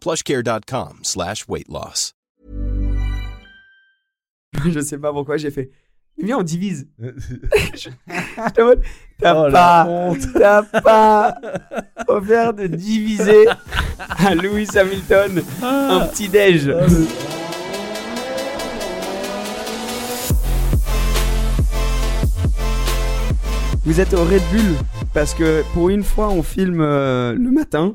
plushcare.com slash weight loss. je sais pas pourquoi j'ai fait. Viens, on divise. T'as Oh, pas, t'as pas offert de diviser à Louis Hamilton un petit déj. Vous êtes au Red Bull parce que pour une fois on filme euh, le matin.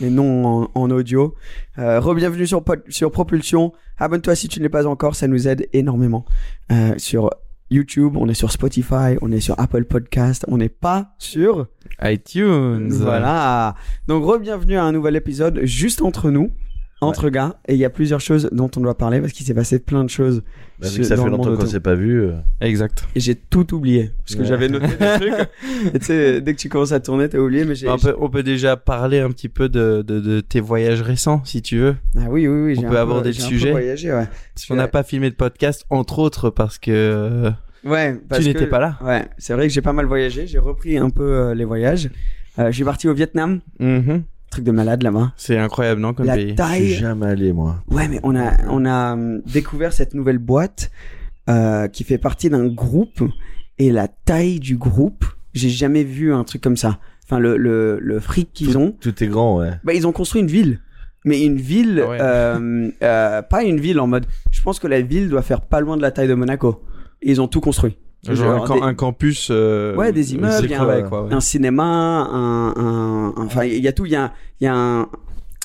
et non en, en audio. Euh, Re-bienvenue sur, sur Propulsion. Abonne-toi si tu ne l'es pas encore, ça nous aide énormément. Euh, sur YouTube, on est sur Spotify, on est sur Apple Podcast, on n'est pas sur... iTunes. Voilà. Donc re-bienvenue à un nouvel épisode juste entre nous. Entre gars, et il y a plusieurs choses dont on doit parler parce qu'il s'est passé plein de choses. Bah, que ça fait longtemps qu'on s'est pas vu. euh, Exact. Et j'ai tout oublié parce que Ouais. j'avais noté des trucs. Et tu sais, dès que tu commences à tourner, t'as oublié. Mais j'ai. On peut, on peut déjà parler un petit peu de, de, de tes voyages récents, si tu veux. Ah oui, oui, oui. On peut aborder peu, le sujet. voyagé, ouais. Parce qu'on n'a pas filmé de podcast, entre autres parce que Ouais. parce tu n'étais pas là. Ouais. C'est vrai que j'ai pas mal voyagé. J'ai repris un peu euh, les voyages. Euh, je suis parti au Vietnam. Mhm. Truc de malade là-bas. C'est incroyable, non, comme La pays? Je suis taille. jamais allé moi. Ouais, mais on a on a hum, découvert cette nouvelle boîte euh, qui fait partie d'un groupe et la taille du groupe, j'ai jamais vu un truc comme ça. Enfin, le le le fric qu'ils ont. Tout est grand, ouais. Bah, ils ont construit une ville. Mais une ville, Ouais. euh, euh, pas une ville en mode. Je pense que la ville doit faire pas loin de la taille de Monaco. Et ils ont tout construit. Genre un, cam- des- un campus. euh, Ouais, des immeubles, y a un- quoi, ouais. un cinéma, un, un, un- enfin, il y a tout. Il y a, il y a un,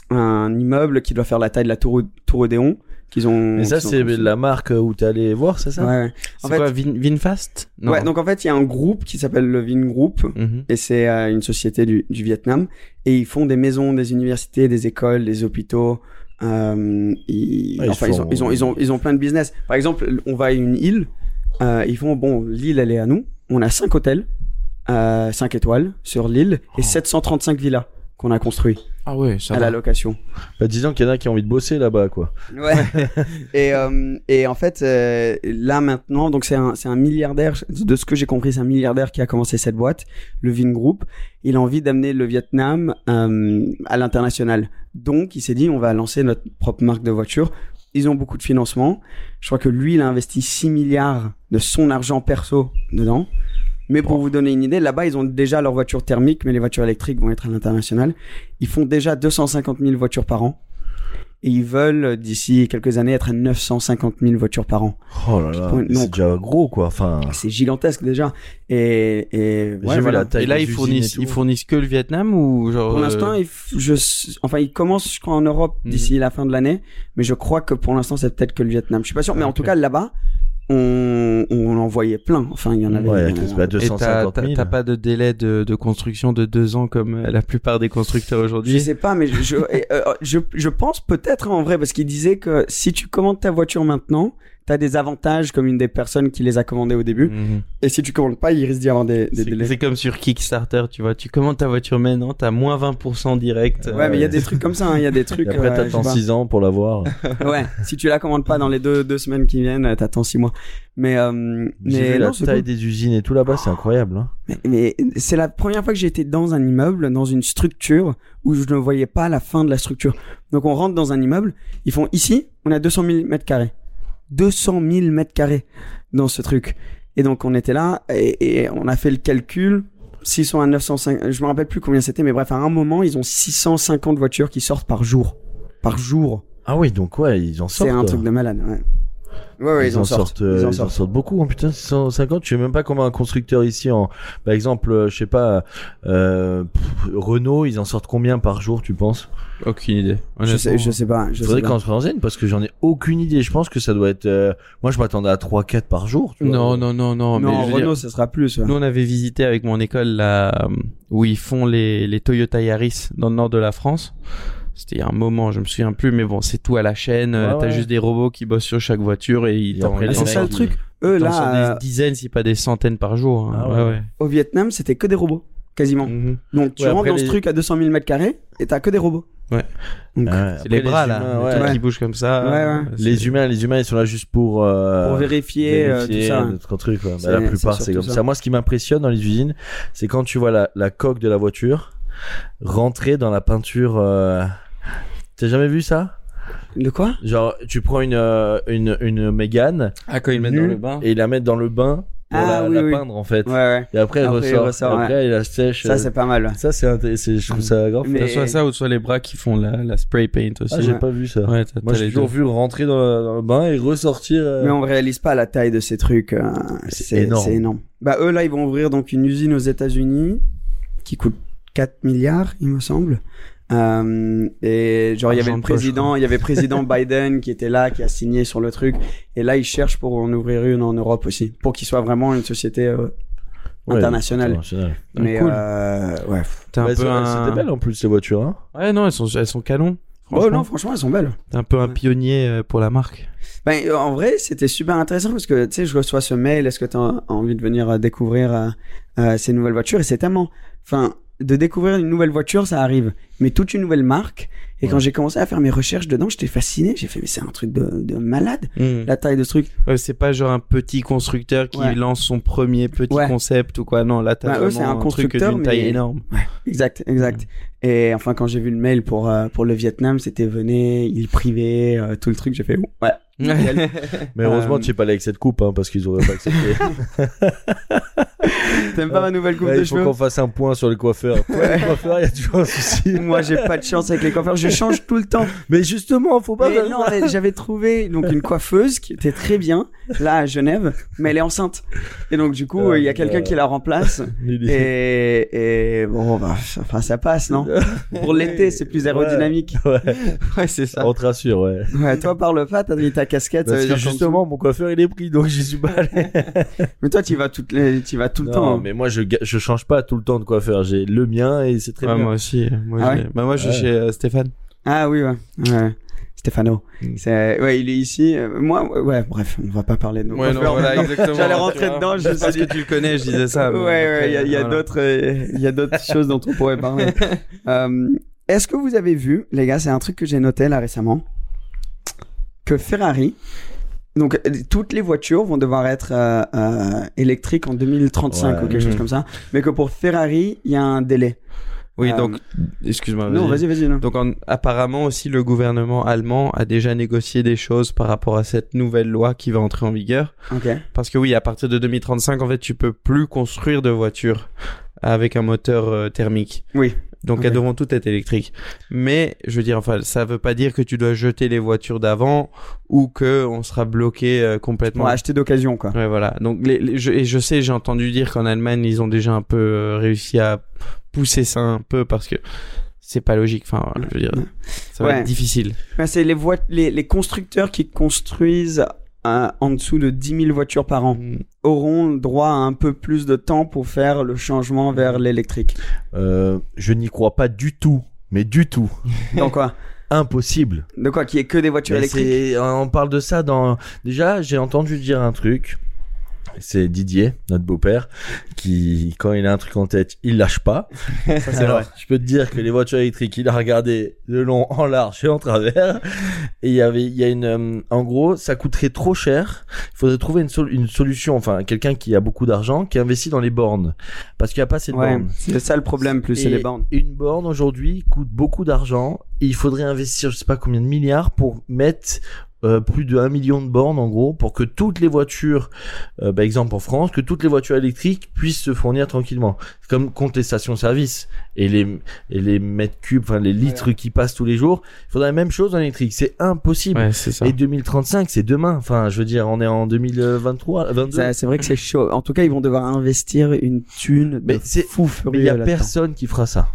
un immeuble qui doit faire la taille de la Tour, Tour Odéon qu'ils ont. Mais ça, c'est construit. la marque où t'es allé voir, c'est ça? Ouais. ouais. C'est En fait- quoi, Vin, Vinfast? Non. Ouais, donc en fait, il y a un groupe qui s'appelle le Vin Group. Mhm. Et c'est euh, une société du, du Vietnam. Et ils font des maisons, des universités, des écoles, des hôpitaux. Euh, ils, Ah, ils enfin, ils, ont, ils, ont, ils, ont, ils ont plein de business. Par exemple, on va à une île. Euh, ils font, bon, l'île, elle est à nous. On a cinq hôtels, euh, 5 étoiles sur l'île et 735 villas qu'on a construit Ah ouais, ça à va. la location. Bah, disons qu'il y en a qui ont envie de bosser là-bas, quoi. Ouais. et, euh, et en fait, euh, là maintenant, donc c'est un, c'est un milliardaire, de ce que j'ai compris, c'est un milliardaire qui a commencé cette boîte, le Vin Group. Il a envie d'amener le Vietnam euh, à l'international. Donc, il s'est dit, on va lancer notre propre marque de voiture. Ils ont beaucoup de financement. Je crois que lui, il a investi 6 milliards de son argent perso dedans. Mais pour vous donner une idée, là-bas, ils ont déjà leur voiture thermique, mais les voitures électriques vont être à l'international. Ils font déjà 250 000 voitures par an. Et ils veulent, d'ici quelques années, être à 950 000 voitures par an. Oh là là, c'est déjà gros, quoi. Enfin, C'est gigantesque déjà. Et, et ouais, voilà. Et là, ils fournissent, ils fournissent que le Vietnam ou genre. Pour euh, l'instant, ils f- je, enfin, ils commencent, je crois, en Europe Mhm. d'ici la fin de l'année. Mais je crois que pour l'instant, c'est peut-être que le Vietnam. Je suis pas sûr. Mais en Ok. tout cas, là-bas, on, on en voyait plein. Enfin, il y en avait. Ouais, bah, Et t'as 250 t'as- 000. t'as pas de délai de, de construction de deux ans comme euh, la plupart des constructeurs Je aujourd'hui. sais pas, mais je, je, euh, je, je pense peut-être hein, en vrai, parce qu'il disait que si tu commandes ta voiture maintenant, t'as des avantages comme une des personnes qui les a commandés au début. Mhm. Et si tu commandes pas, il risque d'y avoir des, des C'est délais. c'est comme sur Kickstarter, tu vois. Tu commandes ta voiture maintenant, t'as moins 20% direct. Ouais, mais il y a des trucs comme ça, hein, il y a des trucs. Et après, euh, t'attends sais pas. 6 ans pour l'avoir. Ouais, si tu la commandes pas dans les deux, deux semaines qui viennent, euh, t'attends six mois. Mais, euh, mais vu non, la taille cool. des usines et tout là-bas, c'est incroyable. Hein. Mais, mais c'est la première fois que j'ai été dans un immeuble, dans une structure où je ne voyais pas la fin de la structure. Donc on rentre dans un immeuble, ils font ici, on a 200 000 mètres carrés. 200 000 mètres carrés dans ce truc. Et donc on était là et, et on a fait le calcul. 600 à 905, je me rappelle plus combien c'était, mais bref, à un moment, ils ont 650 voitures qui sortent par jour. Par jour. Ah oui, donc ouais, ils en sortent. C'est un truc de malade, ouais. Ouais, ouais, ils, en sortent. euh, Ils en ils en sortent. sortent beaucoup. hein, putain, 650. Je sais même pas comment un constructeur ici, en, par exemple, euh, je sais pas, euh, pff, Renault, ils en sortent combien par jour, tu penses? Aucune idée. Je sais, je sais pas. Je Faudrait qu'on se renseigne parce que j'en ai aucune idée. Je pense que ça doit être. euh, Moi, je m'attendais à 3-4 par jour. Tu vois. Non, non, non, non. Non, mais Renault, dire, ça sera plus. ouais. nous, on avait visité avec mon école là, où ils font les, les Toyota Yaris dans le nord de la France. C'était il y a un moment, je me souviens plus, mais bon, c'est tout à la chaîne. euh, Ouais, T'as ouais. juste des robots qui bossent sur chaque voiture et ils Et t'en après, Ah, les c'est ça le truc. Eux, là, sortent euh, des dizaines, si pas des centaines par jour. hein. Ah ouais, ouais. ouais. au Vietnam, c'était que des robots, quasiment. Mhm. Donc tu Ouais, rentres dans ce les- truc à 200 000 mètres carrés et t'as que des robots. Ouais. C'est après, les bras là, humains, les ouais. qui bougent comme ça. Ouais, ouais. C'est- Les humains, les humains, ils sont là juste pour. euh, pour vérifier, euh, vérifier tout ça. quoi. Bah, C'est- la plupart, c'est comme ça. ça. Moi, ce qui m'impressionne dans les usines, c'est quand tu vois la, la coque de la voiture rentrer dans la peinture. Euh... T'as jamais vu ça? De quoi? Genre, tu prends une euh, une une Mégane Ah, quand ils mettent nue dans le bain. et ils la mettent dans le bain pour Ah, la, oui, la oui. peindre en fait. Ouais, ouais. Et après, elle Après, ressort. ressort, Et après, elle la sèche. Ça, euh, c'est pas mal. ça, c'est je trouve ça grave. Mais- Soit ça ou soit les bras qui font la, la spray paint aussi. Ah, j'ai Ouais. pas vu ça. Moi, j'ai toujours vu rentrer dans, le- dans le bain et ressortir. euh, Mais on réalise pas la taille de ces trucs. euh, C'est énorme. C'est énorme. Bah eux là, ils vont ouvrir donc une usine aux États-Unis qui coûte 4 milliards, il me semble. Euh, et genre il y avait le président, il y avait président Biden qui était là, qui a signé sur le truc. Et là, ils cherchent pour en ouvrir une en Europe aussi, pour qu'il soit vraiment une société euh, ouais, internationale. Ah, Mais cool. euh, ouais. T'es un Ouais, peu c'est- un... C'était belle en plus ces voitures. Hein. Ouais, non, elles sont, elles sont canons. Oh non, franchement, elles sont belles. t'es un peu un Ouais. pionnier euh, pour la marque. Ben, euh, en vrai, c'était super intéressant parce que, tu sais, je reçois ce mail, est-ce que tu as envie de venir découvrir euh, euh, ces nouvelles voitures? Et c'est tellement... Enfin, de découvrir une nouvelle voiture, ça arrive. Mais toute une nouvelle marque. Et quand j'ai commencé à faire mes recherches dedans, j'étais fasciné. J'ai fait, mais c'est un truc de, de malade, la taille de ce truc. Ouais, c'est pas genre un petit constructeur qui Ouais. lance son premier petit concept ou quoi. Non, là, t'as Bah, vraiment c'est un truc d'une taille mais- énorme. Exact, exact. Et enfin, quand j'ai vu le mail pour, euh, pour le Vietnam, c'était venez, île privée, euh, tout le truc, j'ai fait, ouais. Mais heureusement, Euh, tu es pas allé avec cette coupe hein, parce qu'ils auraient pas accepté. T'aimes pas ma nouvelle coupe Ouais, de il faut cheveux qu'on fasse un point sur le coiffeur. Toi, le coiffeur, il y a toujours un souci? Moi, j'ai pas de chance avec les coiffeurs. Je change tout le temps. Mais justement, faut pas Mais faire non, ça. mais j'avais trouvé donc une coiffeuse qui était très bien là à Genève, mais elle est enceinte. Et donc du coup, il y a quelqu'un euh, qui la remplace. Et, et bon, bah, enfin, ça passe, non? Pour l'été, c'est plus aérodynamique. Ouais, Ouais, c'est ça. on te rassure, ouais. Ouais, toi, parle pas, t'as casquette. ça veut dire justement, mon coiffeur, il est pris, donc j'y suis pas allé. Mais toi, tu vas toutes les, tu vas tout le Non, temps. hein. mais moi, je, je change pas tout le temps de coiffeur. J'ai le mien et c'est très Ouais, bien. moi aussi. Moi, Ah ouais bah, moi, je suis Ouais. chez euh, Stéphane. Ah oui, ouais. ouais. Stéphano. Mm. C'est, ouais, il est ici. Euh, Moi, ouais, bref, on va pas parler de nos Ouais, non, coiffeurs voilà, maintenant. exactement. J'allais rentrer dedans, je me Parce que tu le connais, je disais ça. ouais, ouais, il y a, il y a voilà. d'autres, euh, il y a d'autres choses dont on pourrait parler. Euh, Est-ce que vous avez vu, les gars, c'est un truc que j'ai noté là récemment, que Ferrari, donc euh, toutes les voitures vont devoir être euh, euh, électriques en 2035 Ouais. ou quelque chose comme ça, mais que pour Ferrari, il y a un délai. Oui, Euh, donc, excuse-moi. Non, vas-y, vas-y. Donc en- apparemment aussi le gouvernement allemand a déjà négocié des choses par rapport à cette nouvelle loi qui va entrer en vigueur. Parce que oui, à partir de 2035, en fait, tu peux plus construire de voitures avec un moteur euh, thermique. Oui. Donc Ok. elles devront toutes être électriques. Mais je veux dire, enfin, ça veut pas dire que tu dois jeter les voitures d'avant ou que on sera bloqué euh, complètement. Acheter d'occasion, quoi. Ouais, voilà. Donc, les, les- je, et je sais, j'ai entendu dire qu'en Allemagne, ils ont déjà un peu euh, réussi à pousser ça un peu parce que c'est pas logique. Enfin, je veux dire, ça va Ouais. être difficile. Ben, c'est les, les, les constructeurs qui construisent euh, en dessous de 10 000 voitures par an auront droit à un peu plus de temps pour faire le changement vers l'électrique. Euh, je n'y crois pas du tout. Mais du tout. Donc quoi? Impossible. De quoi? Qu'il y ait que des voitures Mais électriques? on parle de ça dans. Déjà, j'ai entendu dire un truc. C'est Didier, notre beau-père, qui, quand il a un truc en tête, il lâche pas. c'est Alors, vrai. je peux te dire que les voitures électriques, il a regardé de long, en large et en travers. Et il y avait, il y a une, euh, en gros, ça coûterait trop cher. Il faudrait trouver une, sol- une solution, enfin, quelqu'un qui a beaucoup d'argent, qui investit dans les bornes. Parce qu'il n'y a pas assez de Ouais, bornes. c'est ça le problème, plus c'est les bornes. Une borne aujourd'hui coûte beaucoup d'argent. Et il faudrait investir, je sais pas combien de milliards pour mettre euh, plus de 1 million de bornes en gros pour que toutes les voitures, euh, par exemple en France, que toutes les voitures électriques puissent se fournir tranquillement. C'est comme contre les stations-service et les et les mètres cubes, enfin les litres qui passent tous les jours. Il faudrait la même chose en électrique. C'est impossible. Ouais, c'est ça. Et 2035, c'est demain. Enfin, je veux dire, on est en 2023, 22. Ça, C'est vrai que c'est chaud. En tout cas, ils vont devoir investir une thune Mais c'est- fou Mais il y a là-dedans. personne qui fera ça.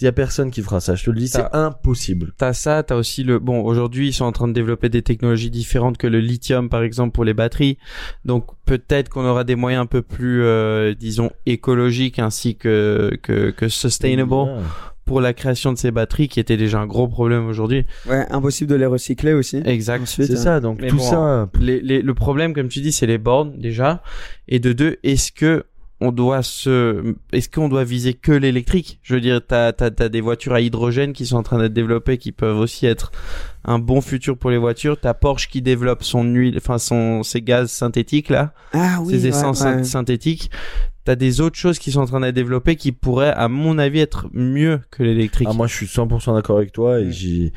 Il y a personne qui fera ça. Je te le dis, c'est impossible. T'as ça, t'as aussi le bon. Aujourd'hui, ils sont en train de développer des technologies différentes que le lithium, par exemple, pour les batteries. Donc peut-être qu'on aura des moyens un peu plus, euh, disons, écologiques ainsi que que, que sustainable Ouais. pour la création de ces batteries, qui était déjà un gros problème aujourd'hui. Ouais, impossible de les recycler aussi. Exact. C'est hein. ça, donc Mais tout bon, ça. Les, les, le problème, comme tu dis, c'est les bornes déjà. Et de deux, est-ce que on doit se, est-ce qu'on doit viser que l'électrique? Je veux dire, t'as t'as t'as des voitures à hydrogène qui sont en train d'être développées, qui peuvent aussi être un bon futur pour les voitures. T'as Porsche qui développe son huile, enfin son ses gaz synthétiques là, Ah oui, ses ouais, essences ouais. syn- synthétiques. T'as des autres choses qui sont en train d'être développées qui pourraient, à mon avis, être mieux que l'électrique. Ah, moi, je suis 100% d'accord avec toi. Et Mm. j'y...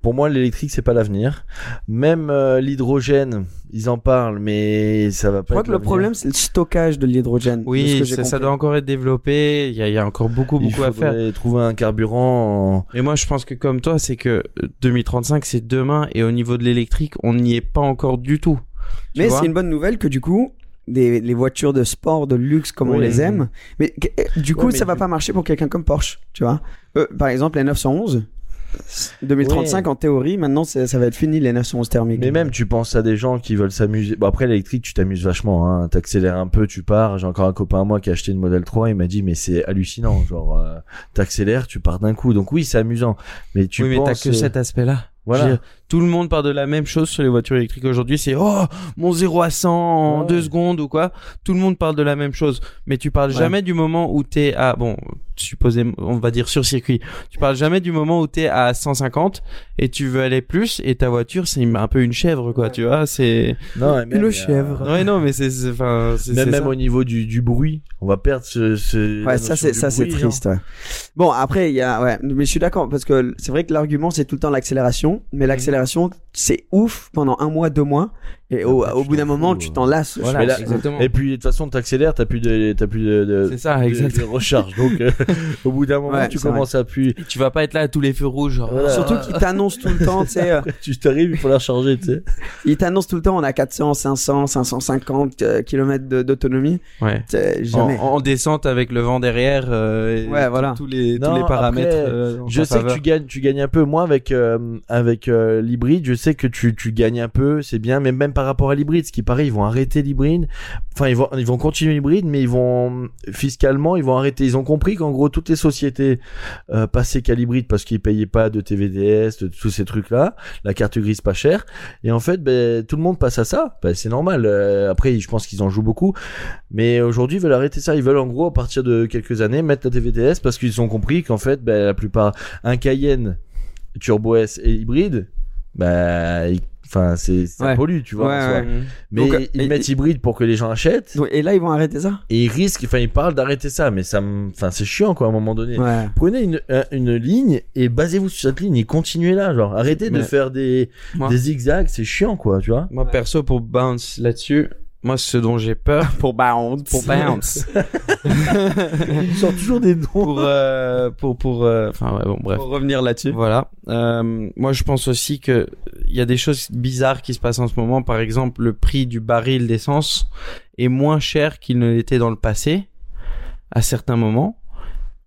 Pour moi, l'électrique, c'est pas l'avenir. Même euh, l'hydrogène, ils en parlent, mais ça va Je pas crois être que le problème, c'est le stockage de l'hydrogène. de oui, ça, doit encore être développé. Il y a, il y a encore beaucoup, Il beaucoup à faire. faudrait trouver un carburant. en- Et moi, je pense que comme toi, c'est que euh, 2035, c'est demain, et au niveau de l'électrique, on n'y est pas encore du tout. Mais c'est une bonne nouvelle que du coup, des, les voitures de sport, de luxe comme on les aime, mais que- euh, du coup, Ouais, mais ça va pas marcher pour quelqu'un comme Porsche, tu vois. Euh, par exemple, les 911, 2035 Ouais. en théorie, maintenant ça va être fini les 911 thermiques. Mais même, tu penses à des gens qui veulent s'amuser. Bon, après, l'électrique, tu t'amuses vachement, hein. T'accélères un peu, tu pars. J'ai encore un copain à moi qui a acheté une Model 3. Il m'a dit, mais c'est hallucinant. Genre, euh, t'accélères, tu pars d'un coup. Donc oui, c'est amusant. Mais tu oui, mais t'as penses. que euh, cet aspect-là. Voilà. Tout le monde parle de la même chose sur les voitures électriques aujourd'hui. C'est oh mon 0 à 100 en Ouais. deux secondes ou quoi. Tout le monde parle de la même chose. Mais tu parles Ouais. jamais du moment où t'es à bon, supposé, on va dire sur circuit. Tu parles jamais du moment où t'es à 150 et tu veux aller plus et ta voiture c'est un peu une chèvre quoi. Tu vois, c'est. Non, Une euh, chèvre. Ouais non mais c'est enfin Même, même ça. au niveau du, du bruit, on va perdre ce. Ouais, ça c'est ça c'est triste. ouais. Bon, après il y a ouais, mais je suis d'accord parce que c'est vrai que l'argument c'est tout le temps l'accélération, mais l'accélération c'est ouf pendant un mois, deux mois, et au, tu bout d'un moment tu t'en lasses. Voilà, Mais là- exactement. Et puis de toute façon, t'accélères, t'as plus de, t'as plus de, de, C'est ça, de- exact. de recharge. Donc euh, au bout d'un moment, Ouais, tu commences à appuyer. Tu vas pas être là à tous les feux rouges genre. Voilà. Surtout qu'ils t'annoncent tout le temps, tu sais, euh, tu t'arrives, il faut la recharger, tu sais. ils t'annoncent tout le temps on a 400, 500, 550 euh, kilomètres de- d'autonomie. Ouais. En, descente avec le vent derrière euh, Ouais, voilà. tous les Non, tous les paramètres après, euh, Je sais que tu gagnes, tu gagnes un peu. Moi, avec euh, avec euh, l'hybride, je sais que tu tu gagnes un peu, c'est bien. Mais même par rapport à l'hybride, ce qui paraît, ils vont arrêter l'hybride. Enfin, ils vont ils vont continuer l'hybride, mais ils vont fiscalement, ils vont arrêter. Ils ont compris qu'en gros, toutes les sociétés euh, passaient qu'à l'hybride parce qu'ils payaient pas de TVDS, de tous ces trucs là, la carte grise pas chère. Et en fait, ben tout le monde passe à ça. Ben, c'est normal. Euh, après, je pense qu'ils en jouent beaucoup. Mais aujourd'hui, ils veulent arrêter ça. Ils veulent en gros, à partir de quelques années, mettre la TVDS parce qu'ils ont compris qu'en fait, ben, la plupart, un Cayenne Turbo S et hybride, enfin, c'est, ça Ouais. pollue, tu vois. Ouais, ouais. Mais Donc, ils et- mettent hybride pour que les gens achètent. Et là ils vont arrêter ça? Et ils risquent, enfin, ils parlent d'arrêter ça, mais ça enfin, c'est chiant, quoi, à un moment donné. Ouais. Prenez une, un- une ligne et basez-vous sur cette ligne et continuez là, genre, arrêtez de faire des, Moi- des zigzags, c'est chiant, quoi, tu vois. Moi perso pour bounce là-dessus, moi ce dont j'ai peur Pour bounce. pour bounce Ils sortent toujours des noms. pour euh, pour pour euh, enfin ouais, bon bref. Pour revenir là-dessus. Voilà. Euh, moi, je pense aussi que il y a des choses bizarres qui se passent en ce moment. Par exemple, le prix du baril d'essence est moins cher qu'il ne l'était dans le passé, à certains moments.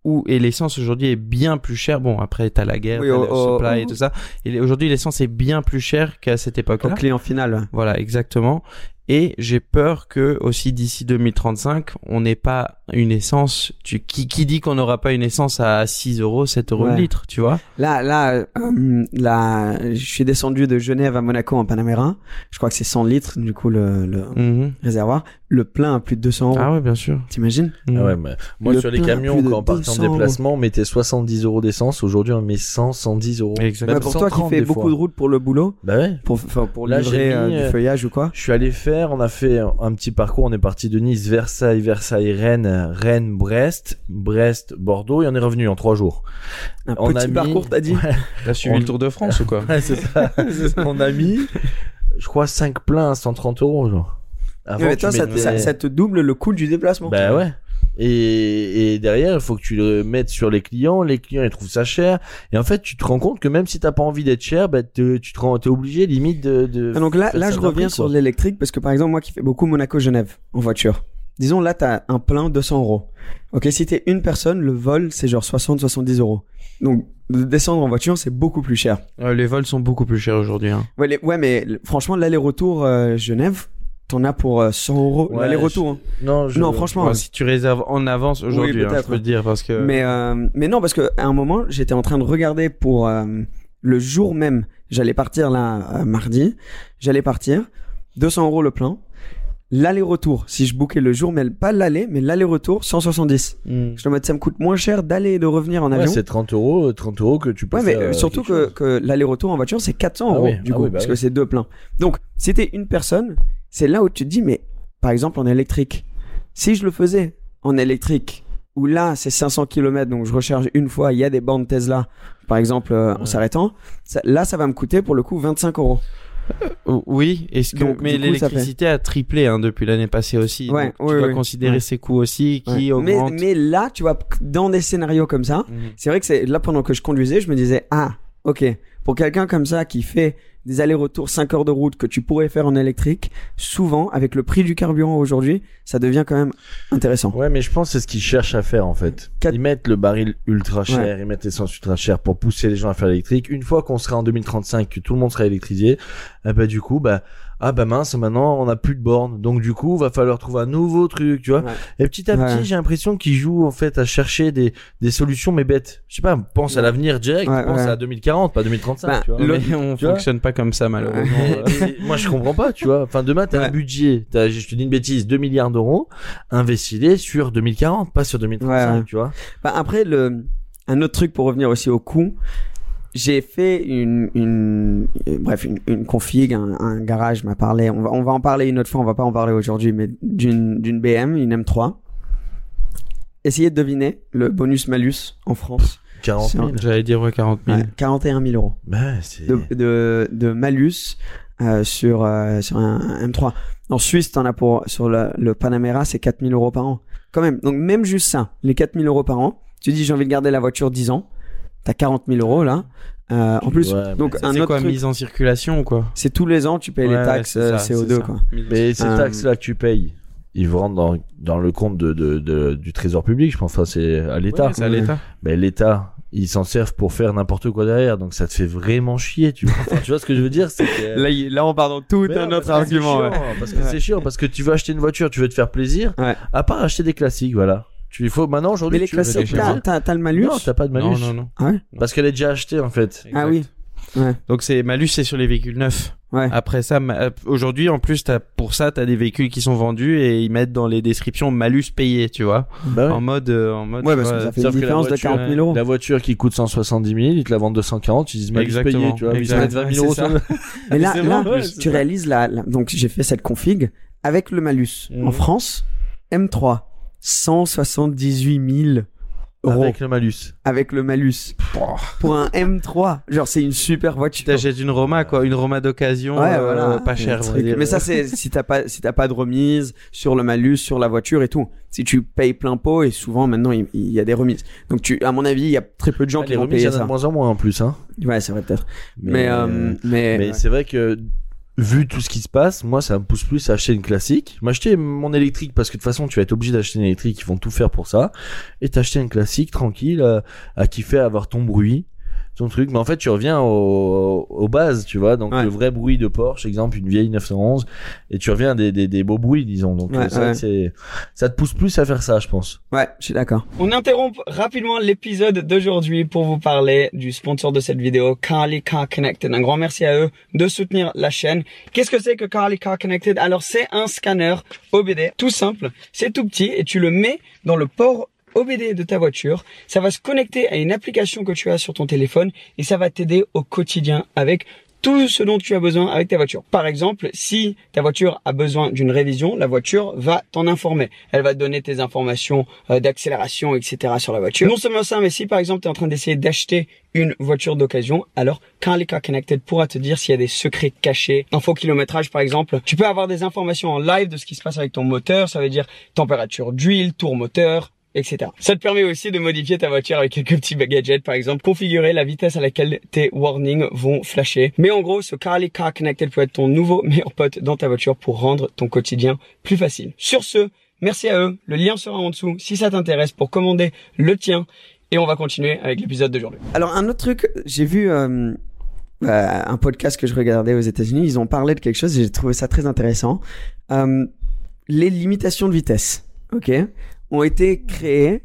Où, et l'essence aujourd'hui est bien plus chère. Bon, après, t'as la guerre, Oui, t'as au- le au- supply et au- tout ça. Et aujourd'hui, l'essence est bien plus chère qu'à cette Au époque-là. client final. Voilà, exactement. Et j'ai peur que aussi d'ici 2035, on n'ait pas une essence. Tu, qui, qui dit qu'on n'aura pas une essence à 6 euros, 7 euros Ouais. le litre, tu vois Là, là, euh, là, je suis descendu de Genève à Monaco en Panamera. Je crois que c'est 100 litres, du coup, le, le Mhm. réservoir. Le plein à plus de 200 euros. Ah ouais, bien sûr. T'imagines Mhm. Ah ouais, mais moi Le sur les camions, quand on partait en 200 déplacement, on mettait 70 euros d'essence. Aujourd'hui, on met 100, 110 euros. Exactement. Pour toi qui 130 fais beaucoup fois. de routes pour le boulot, Bah ouais. pour, enfin, pour Là, livrer euh, du euh, feuillage ou quoi Je suis allé faire, on a fait un petit parcours, on est parti de Nice, Versailles, Versailles, Rennes, Rennes, Brest, Brest, Bordeaux, et on est revenu en trois jours. Un on a petit mis- parcours, t'as dit Ouais, T'as suivi On- le Tour de France ou quoi ouais, c'est ça. on a mis, je crois, 5 pleins à 130 euros, genre. Avant, mais tu toi, ça, mettais- ça, ça te double le coût du déplacement. Bah ouais. Et, et derrière, il faut que tu le mettes sur les clients. Les clients, ils trouvent ça cher. Et en fait, tu te rends compte que même si t'as pas envie d'être cher, bah, te- tu te rends, t'es obligé limite de. de Ah, donc là, là, je reviens prix, sur l'électrique parce que par exemple, moi qui fais beaucoup Monaco-Genève en voiture. Disons là, t'as un plein 200 euros. Ok, si t'es une personne, le vol c'est genre 60-70 euros. Donc de descendre en voiture, c'est beaucoup plus cher. Euh, Les vols sont beaucoup plus chers aujourd'hui. Hein. Ouais, les- ouais mais franchement, l'aller-retour euh, Genève, t'en as pour euh, 100 euros Ouais, l'aller-retour. hein. Non, je... Non, franchement. Ouais, si tu réserves en avance aujourd'hui, hein, peut-être. je peux te dire parce que. Mais euh, mais non, parce que à un moment, j'étais en train de regarder pour euh, le jour même. J'allais partir là euh, mardi. J'allais partir 200 euros le plein. L'aller-retour, si je bookais le jour, mais pas l'aller, mais l'aller-retour, 170. Hmm. Je te mets, ça me coûte moins cher d'aller et de revenir en avion. c'est 30 euros, 30 euros que tu peux Ouais, mais faire, euh, euh, surtout que, l'aller-retour en voiture, c'est 400 Ah euros, oui, du ah coup, oui, bah parce oui. que c'est deux pleins. Donc, t'es une personne, c'est là où tu te dis, mais par exemple en électrique, si je le faisais en électrique, où là c'est 500 km, donc je recharge une fois, il y a des bornes Tesla, par exemple, euh, en s'arrêtant, là ça va me coûter pour le coup 25 euros. Oh, Oui, est-ce que Donc, mais l'électricité a triplé hein, depuis l'année passée aussi. Ouais, Donc, oui, tu dois oui. considérer ces coûts aussi qui Ouais. augmentent. mais là, tu vois, dans des scénarios comme ça, Mhm. c'est vrai que c'est là pendant que je conduisais, je me disais ah ok pour quelqu'un comme ça qui fait des allers-retours 5 heures de route que tu pourrais faire en électrique, souvent avec le prix du carburant aujourd'hui, ça devient quand même intéressant. Ouais, mais je pense que c'est ce qu'ils cherchent à faire en fait. Quatre- Ils mettent le baril ultra cher, Ouais. ils mettent l'essence ultra cher pour pousser les gens à faire l'électrique. Une fois qu'on sera en 2035, que tout le monde sera électrisé, eh ben du coup, bah ah bah mince, maintenant on a plus de bornes, donc du coup va falloir trouver un nouveau truc, tu vois. Ouais. Et petit à petit, Ouais. j'ai l'impression qu'ils jouent en fait à chercher des des solutions mais bêtes. Je sais pas, pense à l'avenir direct, pense à 2040, pas 2035, Bah, tu vois. le- Mais on tu vois fonctionne pas comme ça malheureusement. Moi je comprends pas, tu vois. Enfin demain t'as un budget, t'as, je te dis une bêtise, 2 milliards d'euros, investis-les sur 2040, pas sur 2035, Ouais, ouais. tu vois. Bah, après le un autre truc pour revenir aussi au coût, j'ai fait une, une euh, bref une, une config, un, un garage m'a parlé. On va on va en parler une autre fois, on va pas en parler aujourd'hui, mais d'une d'une BM, une M3. Essayez de deviner le bonus malus en France. 40 000. J'allais dire ouais, 40 000. Ouais, 41 000 euros Bah, c'est... de, de, de malus euh, sur, euh, sur un, un M3. En Suisse, t'en as pour, sur le, le Panamera, c'est 4 000 euros par an. Quand même. Donc, même juste ça, les 4 000 euros par an, tu dis j'ai envie de garder la voiture 10 ans, t'as 40 000 euros là. Euh, en plus, Ouais, donc un c'est autre quoi, truc, mise en circulation ou quoi? C'est tous les ans, tu payes les taxes c'est euh, ça, CO2 c'est ça. quoi. Mais ces Euh, taxes-là que tu payes, ils vont rentrer dans, dans le compte de, de, de- du trésor public, je pense. Enfin, c'est à l'État. Ouais, c'est à l'État. Mais l'État, ils s'en servent pour faire n'importe quoi derrière, donc ça te fait vraiment chier, tu vois. Enfin, tu vois ce que je veux dire, que... Là, là, on part dans tout Mais un non, autre parce que c'est argument. chiant, Parce que c'est chiant, parce que tu veux acheter une voiture, tu veux te faire plaisir, Ouais. à part acheter des classiques, voilà. Tu, il faut maintenant aujourd'hui. Mais les tu veux classiques, des t'as, classiques. t'as, t'as le malus Non, t'as pas de malus. Non, non, non. Ah ouais Parce qu'elle est déjà achetée en fait. Ah oui. Ouais. Donc c'est malus, c'est sur les véhicules neufs. Ouais. Après ça, ma- euh, aujourd'hui en plus, t'as pour ça, t'as des véhicules qui sont vendus et ils mettent dans les descriptions malus payé, tu vois, Bah en mode, euh, en mode. Ouais, parce que vois, ça fait une différence de voiture, 40 000 euros. La voiture qui coûte 170 000, ils te la vendent 240, ils disent malus Exactement, payé, tu vois. Ils exact. mettent 20 000 euros ça. Mais là, là ouais, tu ça. réalises la, la- donc j'ai fait cette config avec le malus. En France, M3, 178 000 euros avec, Avec le malus. le malus. Pour un M3, genre c'est une super Tu voiture. t'achètes une Roma, quoi, une Roma d'occasion, Ouais, euh, voilà. pas cher. Le on va truc. dire. Mais ça, c'est si t'as pas, si t'as pas de remise sur le malus, sur la voiture et tout. Si tu payes plein pot, et souvent maintenant il, il y a des remises. Donc tu, à mon avis, il y a très peu de gens Ah, qui les vont remises, il y payer en a de ça. moins en moins en plus, hein. Ouais, c'est vrai peut-être. Mais, euh, mais, Mais ouais. c'est vrai que vu tout ce qui se passe, moi ça me pousse plus à acheter une classique. M'acheter mon électrique parce que de toute façon tu vas être obligé d'acheter une électrique, ils vont tout faire pour ça. Et t'acheter une classique tranquille, euh, à kiffer, à avoir ton bruit. Ton truc, mais en fait tu reviens au, aux bases, tu vois. Donc Ouais. le vrai bruit de Porsche, exemple une vieille 911, et tu reviens des, des, des beaux bruits, disons. Donc Ouais, euh, vrai ouais. c'est, ça te pousse plus à faire ça, je pense. Ouais, je suis d'accord. On interrompt rapidement l'épisode d'aujourd'hui pour vous parler du sponsor de cette vidéo, Carly Car Connected. Un grand merci à eux de soutenir la chaîne. Qu'est-ce que c'est que Carly Car Connected? Alors c'est un scanner OBD, tout simple, c'est tout petit et tu le mets dans le port OBD de ta voiture. Ça va se connecter à une application que tu as sur ton téléphone et ça va t'aider au quotidien avec tout ce dont tu as besoin avec ta voiture. Par exemple, si ta voiture a besoin d'une révision, la voiture va t'en informer. Elle va te donner tes informations euh, d'accélération, etc. sur la voiture. Non seulement ça, mais si par exemple tu es en train d'essayer d'acheter une voiture d'occasion, alors Carly Car Connected pourra te dire s'il y a des secrets cachés, info kilométrage par exemple. Tu peux avoir des informations en live de ce qui se passe avec ton moteur, ça veut dire température d'huile, tour moteur, etc. Ça te permet aussi de modifier ta voiture avec quelques petits gadgets, par exemple, configurer la vitesse à laquelle tes warnings vont flasher. Mais en gros, ce Carly Car Connected peut être ton nouveau meilleur pote dans ta voiture pour rendre ton quotidien plus facile. Sur ce, merci à eux. Le lien sera en dessous si ça t'intéresse pour commander le tien. Et on va continuer avec l'épisode d'aujourd'hui. Alors un autre truc, j'ai vu euh, euh, un podcast que je regardais aux États-Unis, ils ont parlé de quelque chose et j'ai trouvé ça très intéressant. Euh, les limitations de vitesse, ok, ont été créées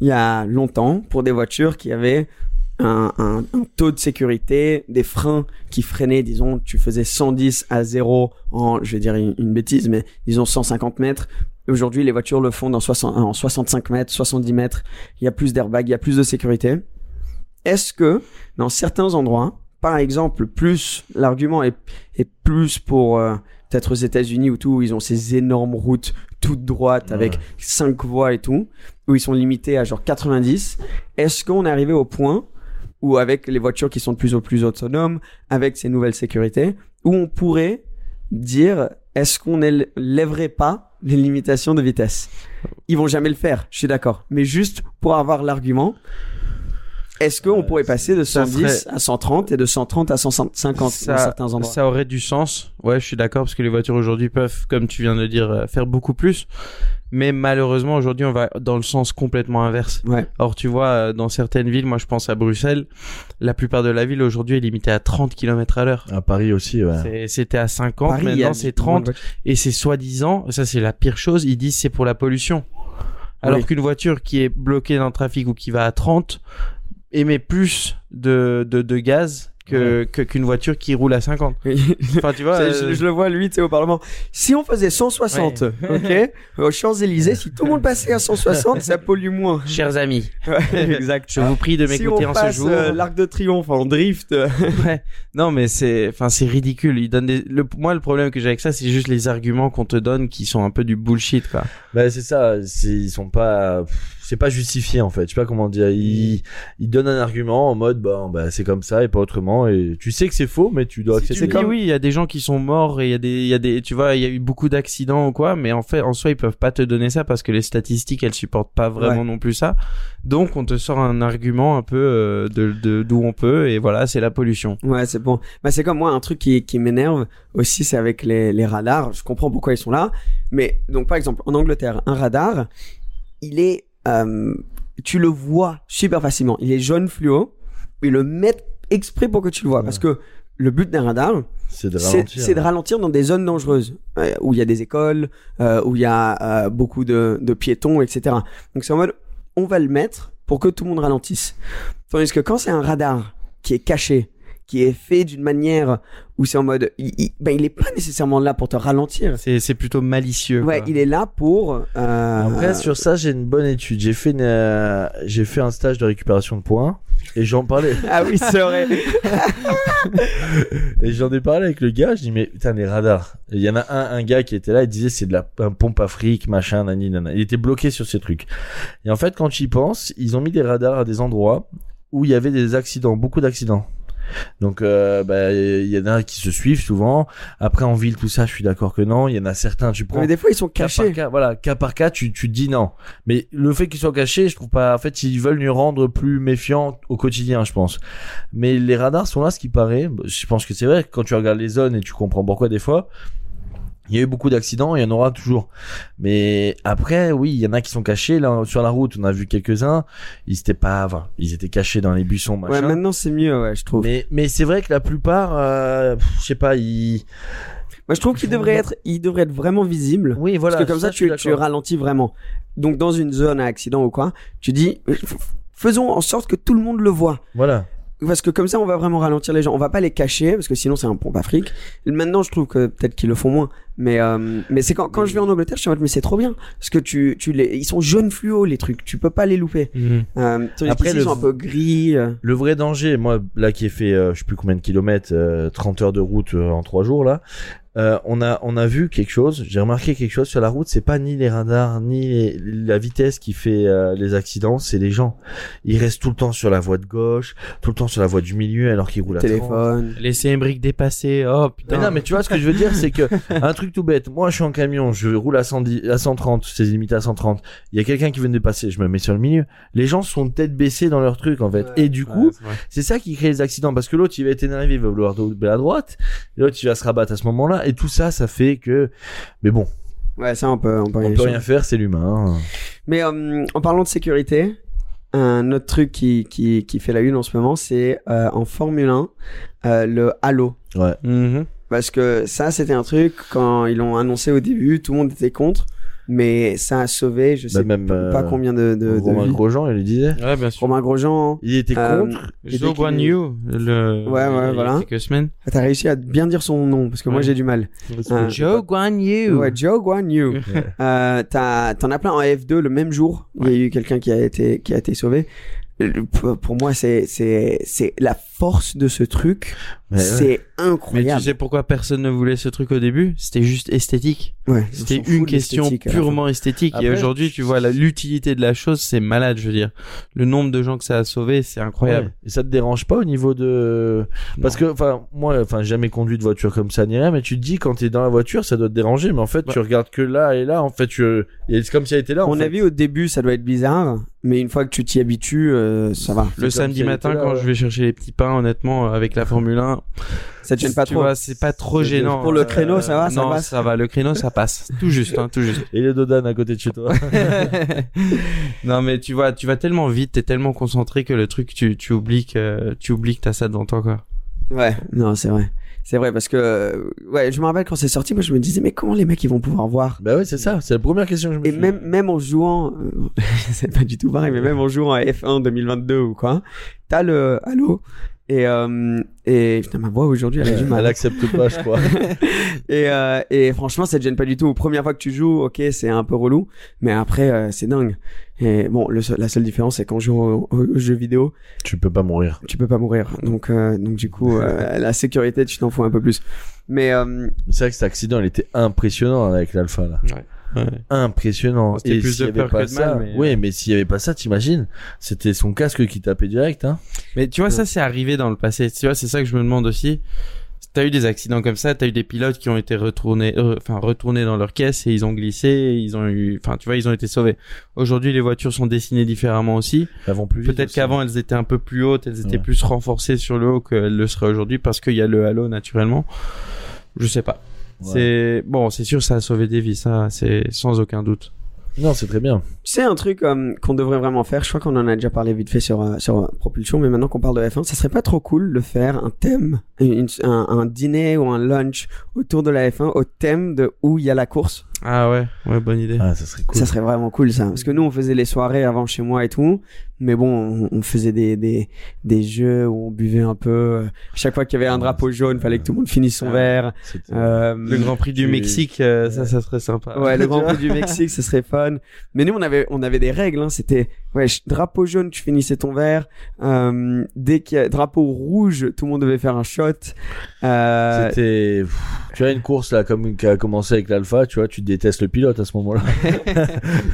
il y a longtemps pour des voitures qui avaient un, taux de sécurité, des freins qui freinaient, disons, tu faisais 110 à 0 en, je vais dire une, une bêtise, mais disons 150 mètres. Aujourd'hui, les voitures le font dans 60, en 65 mètres, 70 mètres. Il y a plus d'airbags, il y a plus de sécurité. Est-ce que dans certains endroits, par exemple, plus l'argument est, est plus pour euh, peut-être aux États-Unis ou tout, où ils ont ces énormes routes toutes droites avec cinq voies et tout, où ils sont limités à genre 90. Est-ce qu'on est arrivé au point où avec les voitures qui sont de plus en plus autonomes, avec ces nouvelles sécurités, où on pourrait dire est-ce qu'on ne lèverait pas les limitations de vitesse? Ils vont jamais le faire, je suis d'accord. Mais juste pour avoir l'argument, est-ce qu'on pourrait passer de ça 110 serait- à 130 et de 130 à 150 dans certains endroits? ça aurait du sens. Ouais, je suis d'accord parce que les voitures aujourd'hui peuvent, comme tu viens de dire, euh, faire beaucoup plus. Mais malheureusement, aujourd'hui, on va dans le sens complètement inverse. Ouais. Or, tu vois, euh, dans certaines villes, moi je pense à Bruxelles, la plupart de la ville aujourd'hui est limitée à 30 km à l'heure. À Paris aussi, ouais. C'était à 50, Paris, il y a maintenant c'est du- moins 30. de voitures. Et c'est soi-disant, ça c'est la pire chose, ils disent c'est pour la pollution. Alors Oui. qu'une voiture qui est bloquée dans le trafic ou qui va à 30 émet plus de, de, de gaz que que- qu'une voiture qui roule à 50. Enfin, tu vois. Je, euh, je le vois lui, tu sais, au Parlement. Si on faisait 160, ok, aux Champs-Élysées, si tout le monde passait à 160, ça pollue moins. Chers amis, Ouais, exact. je vous prie de m'écouter en ce jour. euh, l'Arc de Triomphe en drift, Ouais. Non, mais c'est, enfin, c'est ridicule. Ils donnent des, le, moi, le problème que j'ai avec ça, c'est juste les arguments qu'on te donne qui sont un peu du bullshit, quoi. Bah c'est ça, ils sont pas, c'est pas justifié en fait. Je sais pas comment dire. Ils, ils donnent un argument en mode bon bah c'est comme ça et pas autrement et tu sais que c'est faux mais tu dois Si accepter. tu dis oui, il y a des gens qui sont morts et il y a des, il y a des, tu vois, il y a eu beaucoup d'accidents ou quoi, mais en fait, en soi, ils peuvent pas te donner ça parce que les statistiques, elles supportent pas vraiment Ouais. non plus ça. Donc, on te sort un argument un peu euh, de, de d'où on peut et voilà, c'est la pollution. Ouais, c'est bon. Bah, c'est comme moi, un truc qui, qui m'énerve aussi, c'est avec les, les radars. Je comprends pourquoi ils sont là. Mais, donc, par exemple, en Angleterre, un radar, il est, euh, tu le vois super facilement. Il est jaune fluo. Ils le mettent exprès pour que tu le vois. Parce que le but d'un radar, C'est de ralentir. c'est de ralentir dans des zones dangereuses, euh, où il y a des écoles, euh, où il y a beaucoup de, de piétons, etc. Donc c'est en mode, on va le mettre pour que tout le monde ralentisse. Tandis que quand c'est un radar qui est caché, qui est fait d'une manière où c'est en mode, il, il, ben, il est pas nécessairement là pour te ralentir. C'est, c'est plutôt malicieux. Ouais, quoi. il est là pour. Euh, Après sur ça j'ai une bonne étude. J'ai fait une, euh, j'ai fait un stage de récupération de points et j'en parlais Ah oui, c'est vrai. et j'en ai parlé avec le gars. Je dis mais putain les radars. Il y en a un un gars qui était là. Il disait c'est de la un pompe à fric machin nani nana. Il était bloqué sur ces trucs. Et en fait quand tu y penses ils ont mis des radars à des endroits où il y avait des accidents, beaucoup d'accidents. Donc euh, bah, il y en a qui se suivent souvent. Après en ville tout ça, je suis d'accord que non. Il y en a certains tu prends Mais des fois, ils sont cas par cachés. cas, voilà, cas par cas, tu, tu te dis non. Mais le fait qu'ils soient cachés, je trouve pas, en fait, ils veulent nous rendre plus méfiants au quotidien, je pense. Mais les radars sont là, ce qui paraît. Je pense que c'est vrai, quand tu regardes les zones et tu comprends pourquoi des fois, Il y a eu beaucoup d'accidents, il y en aura toujours. Mais après, oui, il y en a qui sont cachés là sur la route. On a vu quelques-uns. Ils étaient pas, enfin, ils étaient cachés dans les buissons, Ouais, machin. maintenant c'est mieux, ouais, je trouve. mais mais c'est vrai que la plupart, euh, je sais pas, ils. Moi, je trouve qu'il devrait être, il devrait être vraiment visible. Oui, voilà. parce que comme ça, tu, tu ralentis vraiment. Donc, dans une zone à accident ou quoi, tu dis, euh, faisons en sorte que tout le monde le voit. Voilà. Parce que comme ça, on va vraiment ralentir les gens. On va pas les cacher, parce que sinon, c'est un pompe à fric. Maintenant, je trouve que peut-être qu'ils le font moins. Mais, euh, mais c'est quand, quand je vais en Angleterre, je suis en mode, mais c'est trop bien. Parce que tu, tu les, ils sont jaunes fluo, les trucs. Tu peux pas les louper. Mhm. Euh, Après, ils sont un peu gris. euh. Le vrai danger, moi, là qui ai fait, euh, je sais plus combien de kilomètres, euh, 30 heures de route euh, en 3 jours là, euh, on a on a vu quelque chose. J'ai remarqué quelque chose sur la route. C'est pas ni les radars ni les- la vitesse qui fait euh, les accidents, c'est les gens. Ils restent tout le temps sur la voie de gauche, tout le temps sur la voie du milieu alors qu'ils roulent à 30. téléphone. Laisser un brique dépasser. Oh putain. Mais non, mais tu vois ce que je veux dire, c'est que un truc tout bête. Moi, je suis en camion, je roule à 110, à 130, c'est limité à 130. Il y a quelqu'un qui vient de dépasser, je me mets sur le milieu. Les gens sont tête baissée dans leur truc, en fait. Et du coup, Ouais, c'est ça qui crée les accidents parce que l'autre, il va être énervé, il va vouloir doubler à droite. L'autre, il va se rabattre à ce moment-là. Et tout ça, ça fait que, mais bon, Ouais, ça, on peut, on peut rien on peut rien faire, c'est l'humain. hein. Mais euh, en parlant de sécurité, un autre truc qui, qui, qui fait la une en ce moment, c'est euh, en Formule 1, euh, le halo. Ouais. Mhm. Parce que ça, c'était un truc, quand ils l'ont annoncé au début, tout le monde était contre. Mais ça a sauvé, je Bah, sais même, pas euh, combien de, de, de Romain vies. Grosjean, il le disait. Ouais, bien sûr. Romain Grosjean, Il était Euh, contre. Zhou Guan Yu, le. Ouais, ouais, il y a voilà. Quelques semaines. t'as réussi à bien dire son nom, parce que moi Ouais. j'ai du mal. Euh, Zhou Guan Yu. Ouais, Joe Guan Yu. Euh, t'as- T'en as plein en F2 le même jour. Il y a eu quelqu'un qui a été qui a été sauvé. Pour moi, c'est c'est c'est la force de ce truc. Ouais, ouais. c'est Mais incroyable. tu sais pourquoi personne ne voulait ce truc au début? C'était juste esthétique. Ouais, on C'était une question purement esthétique. et aujourd'hui, tu vois la- l'utilité de la chose, c'est malade, je veux dire. Le nombre de gens que ça a sauvé, c'est incroyable. Ouais. Et ça te dérange pas au niveau de parce que enfin moi enfin j'ai jamais conduit de voiture comme ça ni rien mais tu te dis quand t'es dans la voiture ça doit te déranger mais en fait Bah. tu regardes que là et là en fait tu c'est comme si elle était là mon fait. avis, au début, ça doit être bizarre, mais une fois que tu t'y habitues, euh, ça va. Le samedi matin, là, quand ouais. je vais chercher les petits pains, honnêtement, avec la Formule 1, Ça te gêne pas tu trop. vois, c'est pas trop C'est- gênant. Pour le Euh, créneau, ça va, ça non, passe ça va. Le créneau, ça passe. Tout juste, hein, tout juste. et les Dodan à côté de chez toi non, mais tu vois, tu vas tellement vite, t'es tellement concentré que le truc, tu, tu oublies que, tu oublies que t'as ça devant toi, quoi. Ouais, non, c'est vrai. C'est vrai parce que euh, ouais, je me rappelle quand c'est sorti, moi je me disais mais comment les mecs ils vont pouvoir voir? Bah ouais c'est ça c'est la première question que je me Et suis même même en jouant, euh, c'est pas du tout pareil, mais même en jouant à F1 2022 ou quoi, t'as le halo et euh, et putain ma voix aujourd'hui elle a du elle mal. accepte pas je crois Et euh, et franchement ça te gêne pas du tout. Première fois que tu joues, ok c'est un peu relou, mais après euh, c'est dingue. Et bon le seul- la seule différence c'est quand je joue aux, aux jeux vidéo, tu peux pas mourir tu peux pas mourir. Donc euh, donc du coup euh, la sécurité tu t'en fous un peu plus. Mais euh, c'est vrai que cet accident il était impressionnant avec l'alpha là Ouais. Impressionnant C'était Et plus de peur pas que de mal, ça mais- oui mais s'il y avait pas ça t'imagines c'était son casque qui tapait direct hein Mais tu vois, ça, c'est arrivé dans le passé. Tu vois, c'est ça que je me demande aussi. T'as eu des accidents comme ça, t'as eu des pilotes qui ont été retournés, euh, enfin retournés dans leur caisse et ils ont glissé, et ils ont eu, enfin tu vois, ils ont été sauvés. Aujourd'hui, les voitures sont dessinées différemment aussi. elles vont plus vite Peut-être qu'avant elles étaient un peu plus hautes, elles étaient Ouais. plus renforcées sur le haut qu'elles le seraient aujourd'hui parce qu'il y a le halo naturellement. Je sais pas. Ouais. C'est bon, c'est sûr, ça a sauvé des vies, ça, c'est sans aucun doute. non c'est très bien C'est un truc euh, qu'on devrait vraiment faire. Je crois qu'on en a déjà parlé vite fait sur euh, sur euh, propulsion, mais maintenant qu'on parle de F1, ça serait pas trop cool de faire un thème, une- un, un dîner ou un lunch autour de la F1 au thème de où il y a la course? Ah ouais, ouais, bonne idée. ah ça serait cool Ça serait vraiment cool ça, parce que nous on faisait les soirées avant chez moi et tout, mais bon on, on faisait des, des des jeux où on buvait un peu. Chaque fois qu'il y avait un drapeau jaune, fallait que tout le monde finisse son Ah. verre. Euh, Le Grand Prix du Mexique, euh, ça, ça serait sympa. Ouais, le Grand Prix du Mexique, ce serait fun. Mais nous, on avait, on avait des règles. Hein. C'était, ouais, drapeau jaune, tu finissais ton verre. Euh, dès qu'il y a drapeau rouge, tout le monde devait faire un shot. Euh, C'était, tu as une course là comme qui a commencé avec l'alpha, tu vois, tu détestes le pilote à ce moment-là. ouais,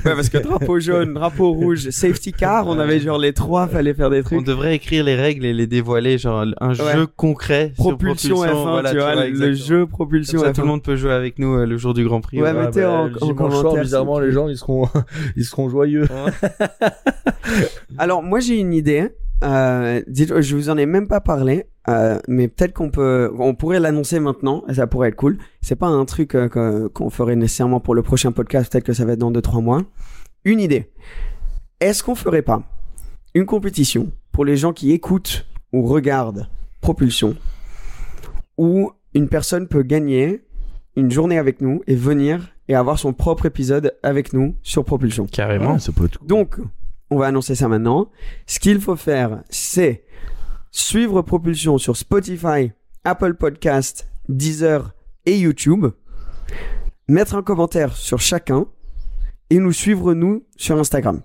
parce que drapeau jaune, drapeau rouge, safety car, on avait genre les trois, fallait faire des On trucs. devrait écrire les règles et les dévoiler, genre un jeu concret. sur Propulsion, F1, voilà, tu vois, le jeu propulsion Comme ça, F1. tout le monde peut jouer avec nous euh, le jour du Grand Prix. Ouais, mettez en, le en soir, commentaire. bizarrement, les gens, ils seront, ils seront joyeux. Alors, moi, j'ai une idée. Euh, dites, je vous en ai même pas parlé. Euh, mais peut-être qu'on peut, on pourrait l'annoncer maintenant, et ça pourrait être cool. C'est pas un truc euh, qu'on ferait nécessairement pour le prochain podcast. Peut-être que ça va être dans 2-3 mois. Une idée. Est-ce qu'on ferait pas une compétition pour les gens qui écoutent ou regardent Propulsion, où une personne peut gagner une journée avec nous et venir et avoir son propre épisode avec nous sur Propulsion? Carrément. Ouais, ça peut être cool. Donc, on va annoncer ça maintenant. Ce qu'il faut faire, c'est suivre Propulsion sur Spotify, Apple Podcast, Deezer et YouTube. Mettre un commentaire sur chacun et nous suivre nous sur Instagram.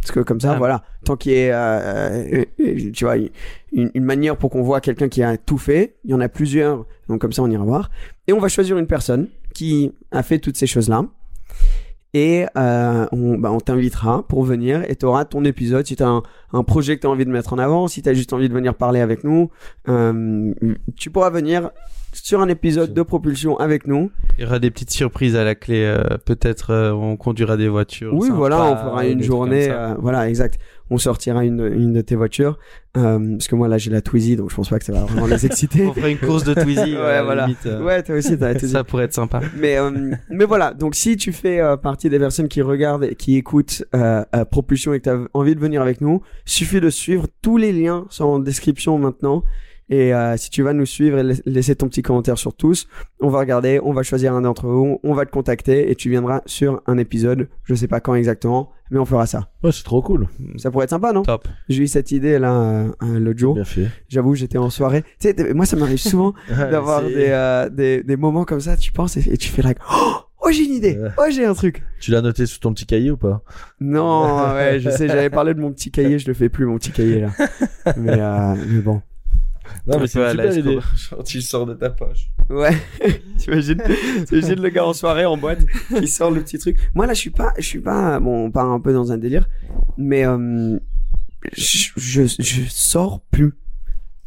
Parce que comme ça, Ah. voilà, tant qu'il y ait, euh, euh, tu vois, une, une manière pour qu'on voit quelqu'un qui a tout fait, il y en a plusieurs, donc comme ça on ira voir. Et on va choisir une personne qui a fait toutes ces choses-là. Et euh, on, bah, on t'invitera pour venir et tu auras ton épisode si tu as un, un projet que tu as envie de mettre en avant, si tu as juste envie de venir parler avec nous. euh, tu pourras venir sur un épisode de propulsion avec nous. Il y aura des petites surprises à la clé. euh, Peut-être euh, on conduira des voitures. Oui, sympas, voilà, on fera une journée. euh, voilà, exact. On sortira une, une de tes voitures. euh, parce que moi, là, j'ai la Twizy, donc je pense pas que ça va vraiment les exciter. On fera une course de Twizy. Ouais, euh, voilà. limite, euh, ouais, toi aussi, t'as la Twizy. Ça pourrait être sympa. Mais, euh, mais voilà, donc si tu fais euh, partie des personnes qui regardent et qui écoutent Propulsion et que tu as envie de venir avec nous, suffit de suivre. Tous les liens sont en description maintenant. Et euh, si tu vas nous suivre et la- laisser ton petit commentaire sur tous, on va regarder, on va choisir un d'entre vous, on va te contacter et tu viendras sur un épisode. Je sais pas quand exactement, mais on fera ça. Ouais, c'est trop cool. Ça pourrait être sympa, non? Top. J'ai eu cette idée là euh, euh, l'autre jour. Bien fait. J'avoue, j'étais en soirée. Tu sais, moi ça m'arrive souvent d'avoir des, euh, des, des moments comme ça, tu penses et, et tu fais like, oh, oh, j'ai une idée, oh j'ai un truc. Tu l'as noté sous ton petit cahier ou pas? Non, ouais, je sais, j'avais parlé de mon petit cahier, je le fais plus mon petit cahier là. Mais, euh, mais bon. Non, mais c'est une super idée. Sors de ta poche. Ouais, t'imagines, t'imagines le gars en soirée en boîte qui sort le petit truc. Moi là, je suis pas, je suis pas, bon, on part un peu dans un délire, mais euh, je, je, je sors plus.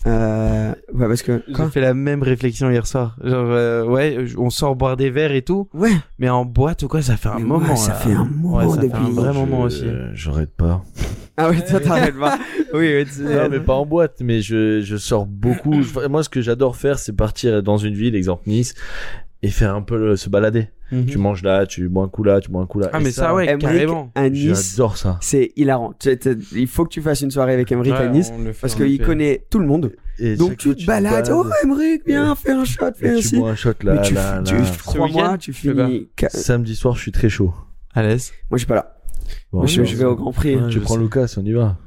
Euh, ouais, parce que J'ai fait la même réflexion hier soir. Genre, euh, ouais, on sort boire des verres et tout, Ouais, mais en boîte ou quoi, ça fait un Mais moment. ouais, ça là. fait un moment Ouais, ça fait un vrai Je- moment aussi. J'arrête pas. ah ouais, toi t'arrêtes pas. Oui, oui, tu- Non, mais pas en boîte, mais je, je sors beaucoup. Moi, ce que j'adore faire, c'est partir dans une ville, exemple Nice, et faire un peu le- se balader. Mhm. Tu manges là, tu bois un coup là, tu bois un coup là. Ah, Et mais ça, ouais, carrément. à Nice, J'adore ça. c'est hilarant. Tu- tu- Il faut que tu fasses une soirée avec Emmerich à Ouais, Nice le fait, parce qu'il connaît tout le monde. Et Donc tu te balades. Oh Emmerich, viens, fais un shot, fais un tu ci. bois un shot là, Mais tu, là, tu- là. crois-moi, tu finis. Samedi soir, je suis très chaud. À l'aise. Moi, je suis pas là. Bon, Moi, je, vais au Grand Prix. Ouais, Tu je prends sais. Lucas, on y va.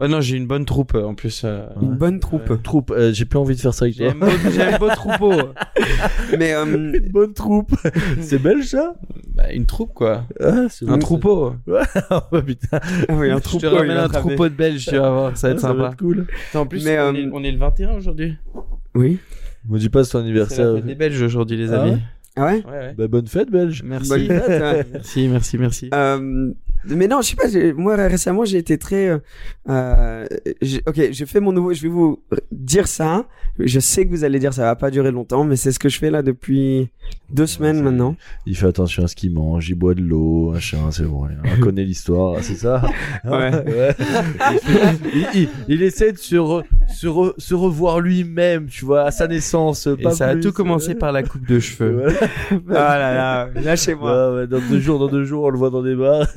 Ouais, non, j'ai une bonne troupe euh, en plus. euh, Une bonne troupe. Troupe, euh, j'ai plus envie de faire ça avec toi. j'ai un beau troupeau. Mais euh, Une bonne troupe. c'est belge ça? Bah, une troupe, quoi. ah, c'est Un bon, troupeau. oh putain. oui, un Je troupeau. te ramène un attrapé. troupeau de Belges, tu vas voir, ça va être Ah, ça va sympa. être cool. En plus, Mais, on, euh, est, on est le 21 aujourd'hui. Oui. Me dis pas c'est ton C'est anniversaire. fête des Belges aujourd'hui, les Ah amis. ouais? Ah ouais? Ouais, ouais. Bah, bonne fête belge. Merci. Bonne fête, ouais. Merci, merci, merci. Euh, mais non, je sais pas. Moi récemment, j'ai été très. euh, euh, ok, j'ai fait mon nouveau. Je vais vous dire ça. Je sais que vous allez dire ça va pas durer longtemps, mais c'est ce que je fais là depuis deux semaines maintenant. Il fait attention à ce qu'il mange, il boit de l'eau, machin, c'est bon. On connaît l'histoire, c'est ça? Ouais. Ouais. Il, essaie de se, re- se, re- se revoir lui-même, tu vois, à sa naissance. Et pas ça a tout commencé par la coupe de cheveux. Ah là là, lâchez-moi. Ouais, dans deux jours, dans deux jours, on le voit dans des bars.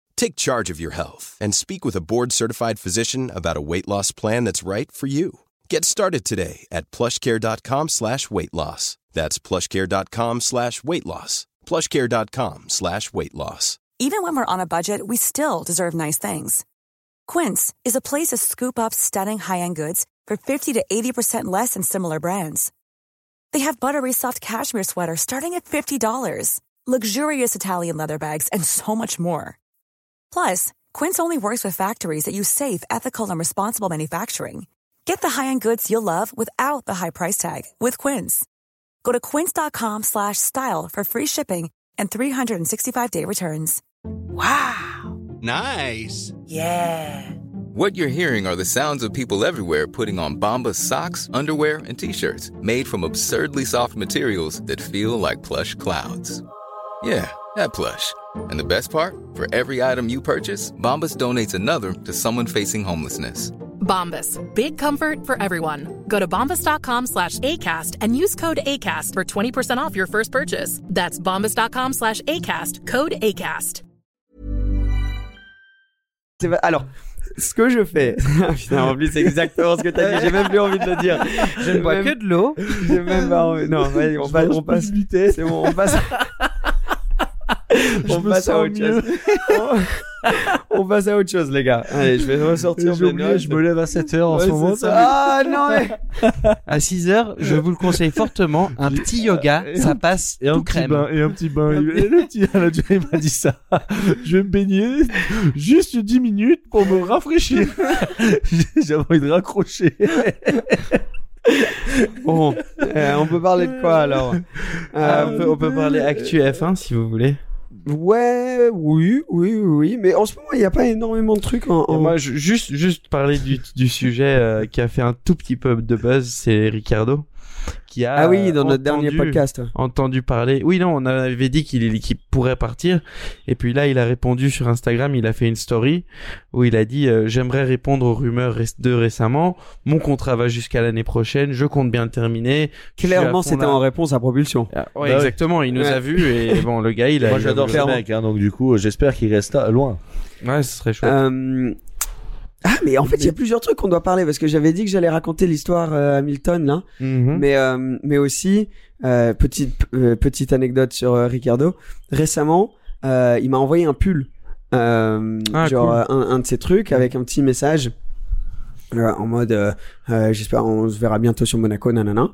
Take charge of your health and speak with a board-certified physician about a weight loss plan that's right for you. Get started today at plushcare.com slash weight loss. That's plushcare.com slash weight loss. plushcare.com slash weight loss. Even when we're on a budget, we still deserve nice things. Quince is a place to scoop up stunning high-end goods for 50 to 80% less than similar brands. They have buttery soft cashmere sweaters starting at $50, luxurious Italian leather bags, and so much more. Plus, Quince only works with factories that use safe, ethical, and responsible manufacturing. Get the high-end goods you'll love without the high price tag with Quince. Go to quince.com slash style for free shipping and 365-day returns. Wow. Nice. Yeah. What you're hearing are the sounds of people everywhere putting on Bombas socks, underwear, and t-shirts made from absurdly soft materials that feel like plush clouds. Yeah, that plush. And the best part? For every item you purchase, Bombas donates another to someone facing homelessness. Bombas. Big comfort for everyone. Go to bombas.com slash ACAST and use code ACAST for 20% off your first purchase. That's bombas.com slash ACAST. Code ACAST. Alors, ce que je fais. Putain, en plus, c'est exactement ce que t'as dit. J'ai même plus envie de le dire. Je ne bois que de l'eau. J'ai même pas envie. Non, vas-y, on passe. On passe. C'est bon, on passe. on me passe à autre chose. on passe à autre chose, les gars. Allez, je vais ressortir J'ai oublié, je me lève à 7h en Ouais, ce moment. ça. Ah non, mais. À 6 heures, je vous le conseille fortement. Un petit yoga, ça passe Et un tout petit crème. bain, et un petit bain. Et le petit, la il m'a dit ça. Je vais me baigner juste 10 minutes pour me rafraîchir. J'avais envie de raccrocher. Bon, euh, on peut parler de quoi alors? Euh, on, peut, on peut parler Actu F1 si vous voulez. Ouais, oui, oui, oui, oui. Mais en ce moment, il n'y a pas énormément de trucs en- moi, je- juste, juste parler du, du sujet euh, qui a fait un tout petit peu de buzz, c'est Ricardo. Qui a Ah oui, dans notre dernier entendu- podcast. entendu parler. Oui, non, on avait dit qu'il qu'il pourrait partir. Et puis là, il a répondu sur Instagram. Il a fait une story où il a dit euh, J'aimerais répondre aux rumeurs de récemment. Mon contrat va jusqu'à l'année prochaine. Je compte bien le terminer. Clairement, c'était là. en réponse à Propulsion. Ah, ouais, Bah exactement. Il nous Ouais. a vus et bon, le gars, il a. Moi, j'adore ce mec, hein, donc du coup, j'espère qu'il reste loin. Ouais, ce serait chouette. Euh, Ah, mais en fait, il y a plusieurs trucs qu'on doit parler parce que j'avais dit que j'allais raconter l'histoire euh, Hamilton là, Mhm. mais euh, mais aussi euh, petite euh, petite anecdote sur euh, Ricardo. Récemment, euh, il m'a envoyé un pull, euh, Ah, genre cool. un, un de ces trucs avec un petit message. Euh, en mode euh, euh, j'espère on se verra bientôt sur Monaco nanana.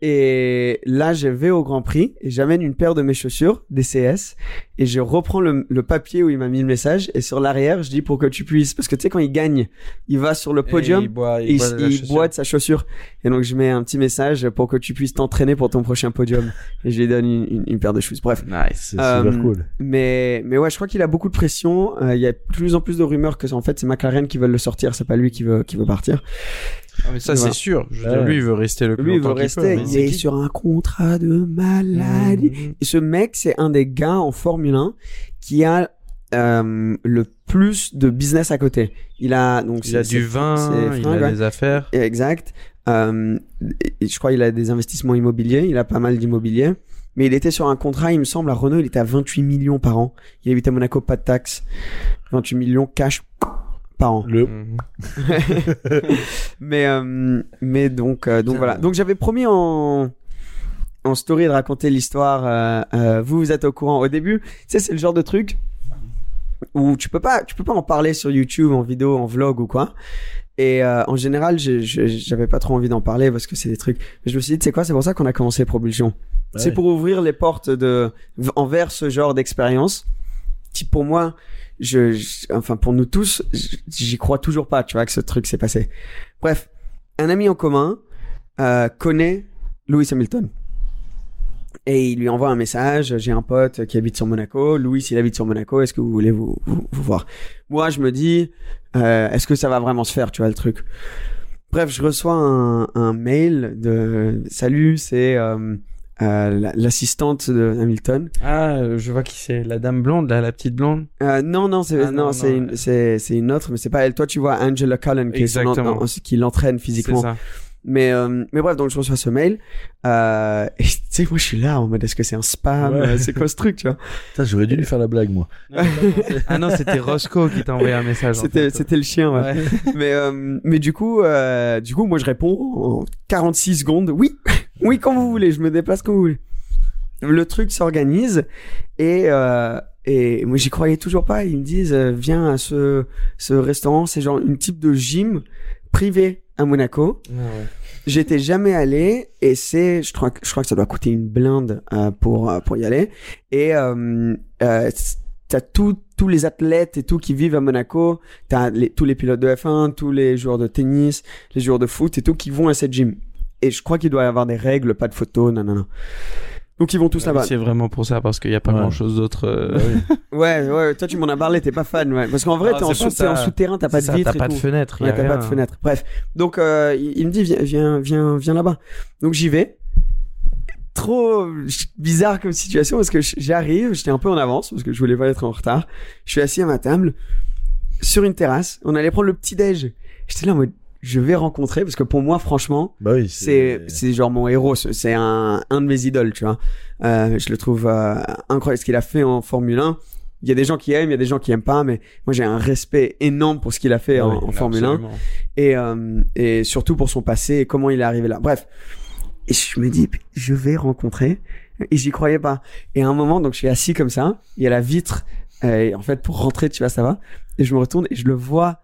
Et là je vais au Grand Prix et j'amène une paire de mes chaussures des CS et je reprends le, le papier où il m'a mis le message et sur l'arrière je dis pour que tu puisses parce que tu sais quand il gagne il va sur le podium Et il boit, il boit de la il chaussure. boit de sa chaussure. Et donc je mets un petit message pour que tu puisses t'entraîner pour ton prochain podium. Et je lui donne une, une, une paire de choses bref. Nice. C'est Euh, super cool. mais mais ouais je crois qu'il a beaucoup de pression. Euh, il y a de plus en plus de rumeurs que en fait c'est McLaren qui veulent le sortir. C'est pas lui qui veut qui veut partir Ah, mais ça, Voilà. c'est sûr. Je veux Ouais. dire, lui, il veut rester le plus lui il veut rester peut, est sur un contrat de maladie Mhm. Et ce mec, c'est un des gars en Formule 1 qui a euh, le plus de business à côté. Il a donc Il a du vin, il a ouais. des affaires. Exact. Euh, et je crois qu'il a des investissements immobiliers. Il a pas mal d'immobilier. Mais il était sur un contrat, il me semble, à Renault, il était à 28 millions par an. Il habite à Monaco, pas de taxes. 28 millions cash par an. Le. Mais euh, mais donc euh, donc voilà. Donc j'avais promis en en story de raconter l'histoire. euh, euh, vous vous êtes au courant au début. Tu sais c'est le genre de truc où tu peux pas tu peux pas en parler sur YouTube en vidéo en vlog ou quoi. Et euh, en général j'avais pas trop envie d'en parler parce que c'est des trucs. Mais je me suis dit c'est quoi c'est pour ça qu'on a commencé Propulsion. C'est pour ouvrir les portes de envers ce genre d'expérience. Qui pour moi je, je- enfin pour nous tous, j'y crois toujours pas, tu vois, que ce truc s'est passé. Bref, un ami en commun euh, connaît Lewis Hamilton. Et il lui envoie un message, j'ai un pote qui habite sur Monaco, Louis il habite sur Monaco, est-ce que vous voulez vous, vous, vous voir? Moi je me dis, euh, est-ce que ça va vraiment se faire, tu vois le truc? Bref, je reçois un, un mail de salut, c'est euh, euh, la- l'assistante de Hamilton. Ah, je vois qui c'est. La dame blonde, là, la petite blonde. Euh, non, non, c'est Ah, non, non, c'est une, c'est c'est une autre, mais c'est pas elle. Toi, tu vois Angela Cullen qui est son qui l'entraîne C'est physiquement. ça. Mais euh, mais bref, donc je reçois ce mail. Euh, et tu sais, moi, je suis là en mode est-ce que c'est un spam Ouais. euh, C'est quoi ce truc, tu vois? Putain, j'aurais dû lui faire la blague, moi. Ah non, c'était Roscoe qui t'a envoyé un message. en C'était fait. c'était le chien, ouais. Ouais. mais euh, mais du coup, euh, du coup, moi, je réponds en 46 secondes. Oui, oui, quand vous voulez. Je me déplace quand vous voulez. Le truc s'organise et euh, et moi j'y croyais toujours pas. Ils me disent euh, viens à ce ce restaurant, c'est genre une type de gym privé à Monaco. J'étais jamais allé et c'est je crois que je crois que ça doit coûter une blinde euh, pour euh, pour y aller et euh, euh, t'as tout tous les athlètes et tout qui vivent à Monaco, t'as les, tous les pilotes de F1, tous les joueurs de tennis, les joueurs de foot et tout qui vont à cette gym. Et je crois qu'il doit y avoir des règles, pas de photos, non non non. Donc ils vont tous là-bas. C'est vraiment pour ça parce qu'il y a pas Ouais. grand chose d'autre. euh, Ouais, ouais, toi tu m'en as parlé, t'es pas fan, ouais. Parce qu'en vrai, Ah, t'es en, en souterrain, t'as pas de ça, vitre T'as pas tout. de fenêtre. y a Ouais, t'as pas de fenêtre. Bref. Donc, euh, il, il me dit, viens, viens, viens, viens là-bas. Donc, j'y vais. Trop bizarre comme situation parce que j'arrive, j'étais un peu en avance parce que je voulais pas être en retard. Je suis assis à ma table sur une terrasse. On allait prendre le petit déj. J'étais là en mode, je vais rencontrer parce que pour moi, franchement, Bah oui, c'est c'est genre mon héros ce- c'est un un de mes idoles tu vois. Euh, je le trouve euh, incroyable ce qu'il a fait en Formule 1 il y a des gens qui aiment il y a des gens qui aiment pas mais moi j'ai un respect énorme pour ce qu'il a fait en, Formule 1 Absolument. et euh, et surtout pour son passé et comment il est arrivé là. Bref. Et je me dis je vais rencontrer. Et j'y croyais pas. Et à un moment donc je suis assis comme ça. Il y a la vitre. Et en fait pour rentrer tu vois ça va. Et je me retourne et je le vois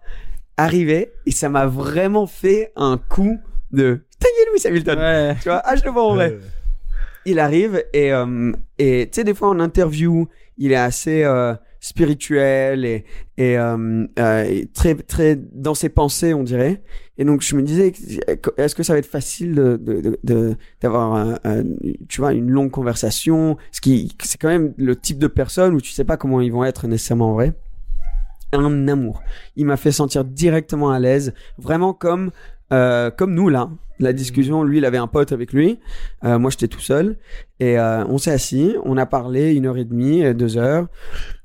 arriver et ça m'a vraiment fait un coup de putain il y a Lewis Hamilton! Ouais. tu vois ah je le vois en vrai. Il arrive et euh, et tu sais des fois en interview il est assez euh, spirituel et et, euh, euh, et très très dans ses pensées on dirait. Et donc je me disais est-ce que ça va être facile de d'avoir tu vois une longue conversation? Ce qui c'est quand même le type de personne où tu sais pas comment ils vont être nécessairement en vrai un amour. Il m'a fait sentir directement à l'aise vraiment comme euh, comme nous là. La discussion lui il avait un pote avec lui. Euh, moi j'étais tout seul. Et euh, on s'est assis on a parlé une heure et demie euh, deux heures.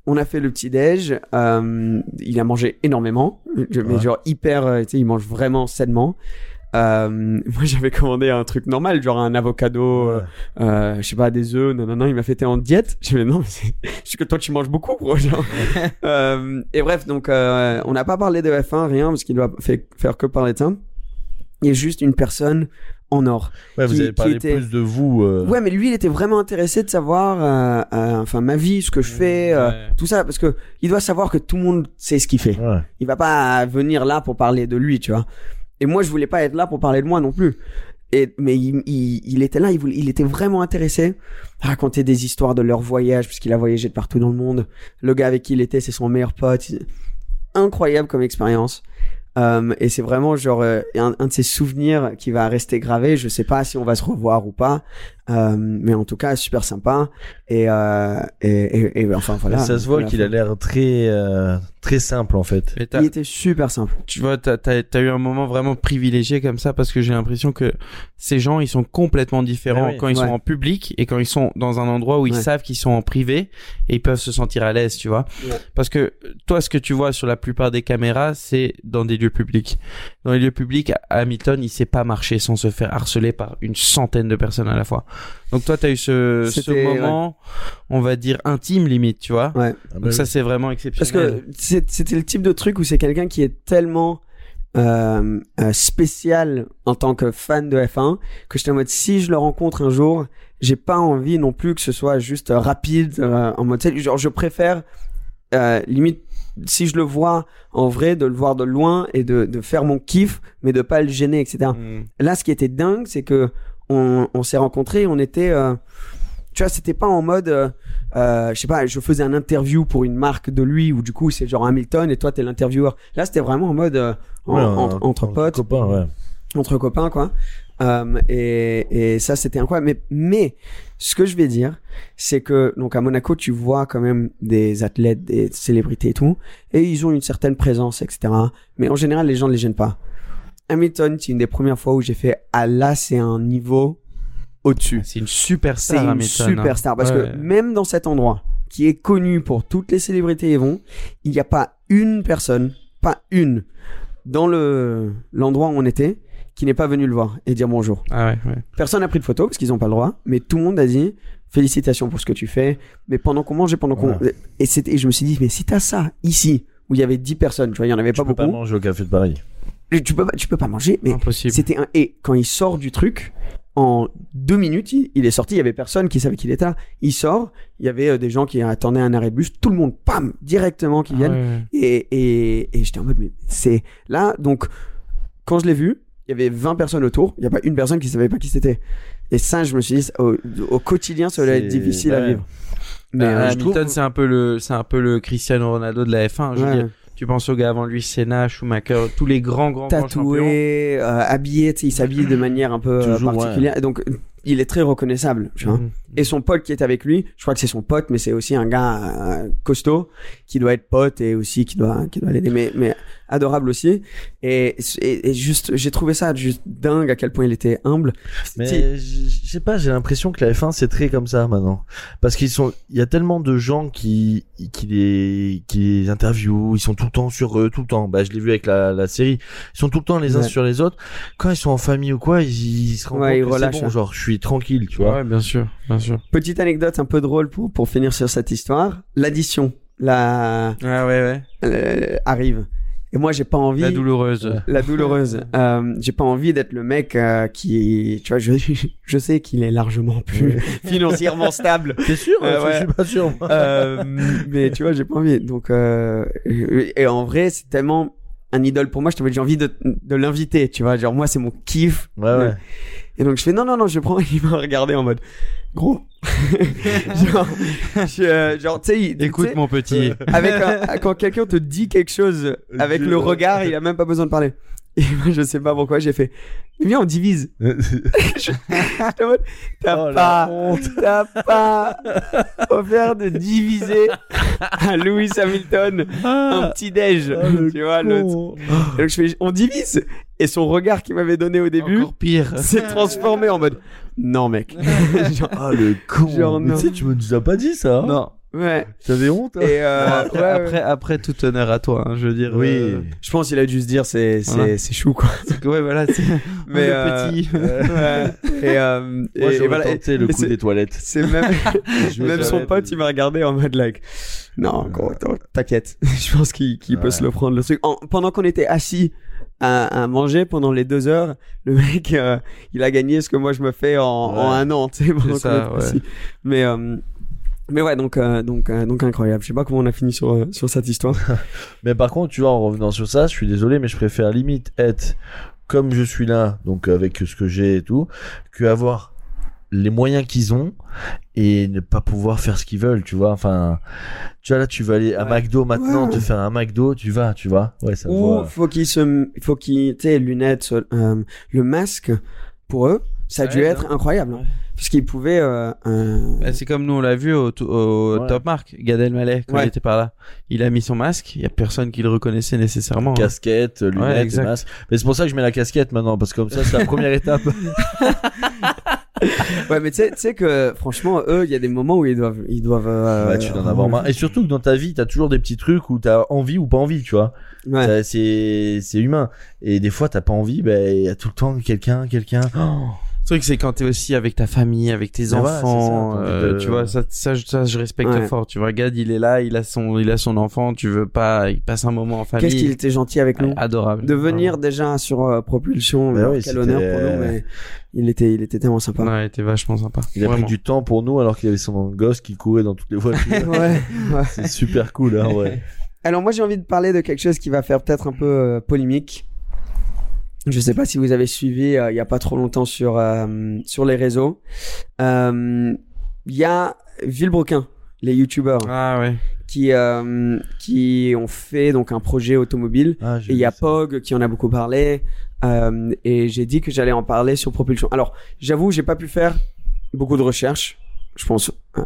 On a fait le petit déj. Euh, il a mangé énormément. Mais Ouais. genre hyper euh, tu sais il mange vraiment sainement euh, moi j'avais commandé un truc normal genre un avocado euh, euh, je sais pas des œufs non non non il m'a fait t'es en diète je me non mais c'est que toi tu manges beaucoup gros genre. euh, et bref donc on n'a pas parlé de F1 rien parce qu'il doit fait- faire que parler de ça il est juste une personne en or Ouais, vous qui- avez qui parlé était- plus de vous. euh, ouais mais lui il était vraiment intéressé de savoir euh, euh, enfin ma vie ce que je fais Ouais. tout ça parce que il doit savoir que tout le monde sait ce qu'il fait ouais. il va pas venir là pour parler de lui, tu vois. Et moi, je voulais pas être là pour parler de moi non plus. Et, mais il, était là, il, était vraiment intéressé à raconter des histoires de leur voyage, puisqu'il a voyagé de partout dans le monde. Le gars avec qui il était, c'est son meilleur pote. Incroyable comme expérience. Euh, et c'est vraiment genre euh, un, un de ces souvenirs qui va rester gravé. Je sais pas si on va se revoir ou pas, euh, mais en tout cas super sympa. Et, euh, et, et, et enfin voilà. ça se voit Voilà. qu'il a l'air très euh, très simple en fait. Il était super simple. tu vois, t'as, t'as, t'as eu un moment vraiment privilégié comme ça parce que j'ai l'impression que ces gens, ils sont complètement différents Ah oui. quand ils Ouais. sont en public et quand ils sont dans un endroit où ils Ouais. savent qu'ils sont en privé et ils peuvent se sentir à l'aise, tu vois. Ouais. Parce que toi, ce que tu vois sur la plupart des caméras, c'est dans des lieux publics. Dans les lieux publics, Hamilton, il sait pas marcher sans se faire harceler par une centaine de personnes à la fois. Donc toi, t'as eu ce, moment, on va dire intime limite, tu vois. Ouais. Ah bah Donc ça, oui. c'est vraiment Parce exceptionnel. que c'est- c'était le type de truc où c'est quelqu'un qui est tellement euh, euh, spécial en tant que fan de F1 que j'étais en mode si je le rencontre un jour, j'ai pas envie non plus que ce soit juste euh, rapide euh, en mode tu genre je préfère euh, limite si je le vois en vrai de le voir de loin et de, de faire mon kiff mais de pas le gêner etc. Mm. Là, ce qui était dingue, c'est que on, on s'est rencontrés, on était, euh, tu vois, c'était pas en mode, euh, euh, je sais pas, je faisais un interview pour une marque de lui ou du coup c'est genre Hamilton et toi t'es l'intervieweur. Là, c'était vraiment en mode en- Ouais, entre, potes, ouais. entre copains quoi. Et, et ça c'était incroyable. Mais, mais ce que je vais dire, c'est que donc à Monaco tu vois quand même des athlètes, des célébrités et tout, et ils ont une certaine présence, etc. Mais en général les gens ne les gênent pas. Hamilton, c'est une des premières fois où j'ai fait ah là c'est un niveau au-dessus. C'est une C'est superstar, une Hamilton. hein. superstar parce Ouais. que même dans cet endroit qui est connu pour toutes les célébrités y vont, il n'y a pas une personne, pas une, dans le l'endroit où on était, qui n'est pas venu le voir et dire bonjour. Ah ouais, ouais. Personne n'a pris de photo parce qu'ils n'ont pas le droit, mais tout le monde a dit félicitations pour ce que tu fais. Mais pendant qu'on mangeait, pendant qu'on et c'était, et je me suis dit mais si t'as ça ici où il y avait 10 personnes, tu vois, il y en avait Tu pas peux pas manger au café de Paris. Tu peux pas, tu peux pas manger, mais Impossible. c'était un et quand il sort du truc, en deux minutes, il, il est sorti. Il y avait personne qui savait qu'il était là. Il sort. Il y avait euh, des gens qui attendaient un arrêt de bus. Tout le monde, pam, directement qui viennent. Ah ouais. Et, et, et j'étais en mode, mais c'est là. Donc, quand je l'ai vu, il y avait 20 personnes autour. Il n'y a pas une personne qui savait pas qui c'était. Et ça, je me suis dit, au, au quotidien, ça allait être difficile à vivre. Mais Mais euh, je Hamilton, trouve- c'est un peu le, c'est un peu le Cristiano Ronaldo de la F1. Je veux dire, tu penses aux gars avant lui, Senna, Schumacher, tous les grands, grands, grands champions. tatoué, euh, habillé, il s'habille de manière un peu euh, Toujours, particulière. Donc, il est très reconnaissable, tu vois. Mhm. Et son pote qui est avec lui, je crois que c'est son pote, mais c'est aussi un gars euh, costaud qui doit être pote et aussi qui doit qui doit l'aider, mais mais adorable aussi. Et et, et juste, j'ai trouvé ça juste dingue à quel point il était humble. Mais je sais pas, j'ai l'impression que la F1 c'est très comme ça maintenant. Parce qu'ils sont, il y a tellement de gens qui, qui les, qui les interviewent, ils sont tout le temps sur eux, tout le temps. Bah, je l'ai vu avec la, la série. Ils sont tout le temps les uns Ouais. sur les autres. Quand ils sont en famille ou quoi, ils, ils se rendent Ouais, ils compte que relâchent, c'est bon, hein. genre, je suis tranquille, tu vois. Ouais, bien sûr, bien sûr. Petite anecdote un peu drôle pour pour finir sur cette histoire. L'addition, la Ah ouais, ouais. euh, arrive. Et moi, j'ai pas envie. La douloureuse. la douloureuse. Euh, j'ai pas envie d'être le mec euh, qui, tu vois, je, je sais qu'il est largement plus financièrement stable. T'es sûr? Euh, Je suis pas sûr. moi. Euh, mais tu vois, j'ai pas envie. Donc, euh, et, et en vrai, c'est tellement un idole pour moi. Je t'avais j'ai envie de, de l'inviter. Tu vois, genre moi, c'est mon kiff. Ouais, ouais. Et donc je fais non non non, je prends. Il m'a regardé en mode gros. genre, je, euh, genre tu sais, Écoute, mon petit. avec un- quand quelqu'un te dit quelque chose avec Je- le regard, il a même pas besoin de parler. Et moi, je sais pas pourquoi, j'ai fait, viens, on divise. T'as Oh, pas, t'as pas offert de diviser à Lewis Hamilton un petit déj. Ah, le tu vois, l'autre. donc je fais, on divise. Et son regard qu'il m'avait donné au début Encore pire. s'est transformé en mode, non, mec. Genre, Ah, le con. Genre, Mais tu sais, tu me as pas dit ça. hein? Non. Ouais. T'avais honte, hein Et, euh, après, ouais, ouais. après, après, tout honneur à toi, hein, je veux dire. Oui. euh, Je pense qu'il a dû se dire, c'est, c'est, Voilà. c'est chou, quoi. que, ouais, voilà, Mais, euh, petit. ouais. Et, euh, Moi, et- et voilà. tenté le coup des toilettes. C'est même, même son pote, il m'a regardé en mode like, non, t'inquiète. Je pense qu'il, qu'il peut se le prendre, le truc. En- pendant qu'on était assis à, à manger pendant les deux heures, le mec, euh, il a gagné ce que moi je me fais en, en Ouais. un an, tu sais, pendant qu'on ça, était ouais. assis. Mais, euh, mais ouais, donc, euh, donc, euh, donc incroyable. Je sais pas comment on a fini sur, euh, sur cette histoire. Mais par contre, tu vois, en revenant sur ça, je suis désolé, mais je préfère limite être comme je suis là, donc avec ce que j'ai et tout, que avoir les moyens qu'ils ont et ne pas pouvoir faire ce qu'ils veulent, tu vois. Enfin, tu vois, là, tu vas aller à Ouais. McDo maintenant, Ouais. te faire un McDo, tu vas, tu vois. Ouais, ça Ou voit. faut qu'il se, faut qu'il, tu lunettes, euh, le masque, pour eux, ça a dû Ouais, être incroyable. hein. Parce qu'ils pouvaient, euh, euh, Bah, c'est comme nous on l'a vu au, au Ouais. Top Mark, Gad Elmaleh quand Ouais. il était par là. Il a mis son masque, il y a personne qui le reconnaissait nécessairement. hein. Casquette, lunettes, masque. Mais c'est pour ça que je mets la casquette maintenant, parce que comme ça, c'est la première étape. Ouais, mais tu sais, tu sais que franchement, eux, il y a des moments où ils doivent, ils doivent. euh, Ouais, tu dois en avoir marre. Et surtout que dans ta vie, t'as toujours des petits trucs où t'as envie ou pas envie, tu vois. Ouais. C'est humain. Et des fois, t'as pas envie, ben il y a tout le temps quelqu'un, quelqu'un. Oh. Le truc c'est quand t'es aussi avec ta famille, avec tes enfants, ça, euh, de- tu vois ça, ça, je- ça je respecte Ouais. fort. Tu vois, Gad il est là, il a son, il a son enfant, tu veux pas, il passe un moment en famille. Qu'est-ce qu'il était gentil avec nous. Adorable. De venir déjà sur euh, Propulsion, Bah oui, quel honneur pour nous, mais il était, il était tellement sympa. Ouais, il était vachement sympa. Il a Vraiment. pris du temps pour nous alors qu'il avait son gosse qui courait dans toutes les voitures. ouais, ouais. c'est super cool, hein, ouais. Alors moi j'ai envie de parler de quelque chose qui va faire peut-être un peu euh, polémique. Je sais pas si vous avez suivi euh, il y a pas trop longtemps sur euh, sur les réseaux. Euh, Il y a Villebrequin, les youtubeurs Ah ouais. qui euh, qui ont fait donc un projet automobile Ah, j'ai et il y a ça. Pog qui en a beaucoup parlé euh, et j'ai dit que j'allais en parler sur Propulsion. Alors j'avoue j'ai pas pu faire beaucoup de recherches. Je pense euh,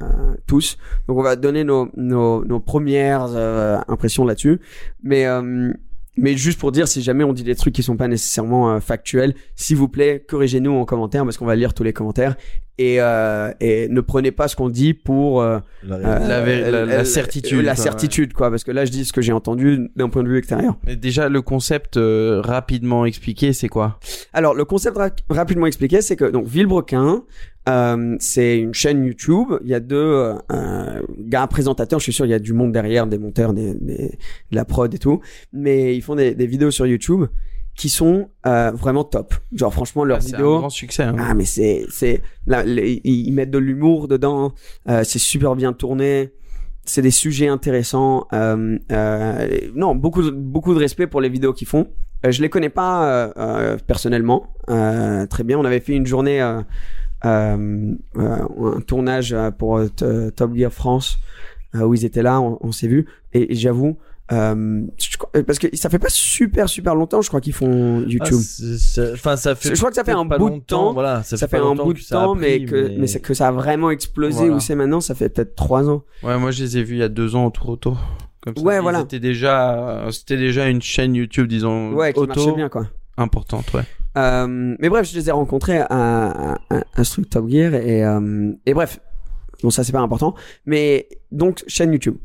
tous. Donc on va donner nos nos, nos premières euh, impressions là-dessus. Mais euh, mais juste pour dire, si jamais on dit des trucs qui sont pas nécessairement euh, factuels, s'il vous plaît, corrigez-nous en commentaire parce qu'on va lire tous les commentaires et euh, et ne prenez pas ce qu'on dit pour euh, La euh. La la- la certitude, la quoi, certitude quoi, parce que là je dis ce que j'ai entendu d'un point de vue extérieur. Mais déjà le concept euh, rapidement expliqué, c'est quoi? Alors le concept ra- rapidement expliqué, c'est que donc Villebrequin, euh, c'est une chaîne YouTube. Il y a deux euh, gars présentateurs. Je suis sûr il y a du monde derrière, des monteurs, des, des- de la prod et tout. Mais ils font des, des vidéos sur YouTube qui sont euh, vraiment top. Genre franchement leurs Ah, c'est un vidéos. grand succès. hein. Ah mais c'est c'est ils mettent de l'humour dedans, c'est super bien tourné, c'est des sujets intéressants. Non beaucoup de- beaucoup de respect pour les vidéos qu'ils font. Je les connais pas personnellement, très bien. On avait fait une journée, un tournage euh, pour euh, Top Gear France euh, où ils étaient là, on, on s'est vu et, et j'avoue. Euh, je parce que ça fait pas super super longtemps, je crois qu'ils font Ah, YouTube. c'est- Enfin, ça fait. Je crois que ça fait un bout de temps. Voilà, ça, ça, fait, un bout de temps, mais que mais, c'est que ça a vraiment explosé Voilà. où c'est maintenant. Ça fait peut-être trois ans. Ouais, moi je les ai vus il y a deux ans autour auto. Comme ça. Ouais, Ils voilà. étaient déjà, euh, c'était déjà une chaîne YouTube, disons, Ouais, qui marchait auto bien quoi. importante, ouais. Euh, mais bref, je les ai rencontrés à, à, Gear et euh, et bref. Bon, ça c'est pas important, mais donc chaîne YouTube.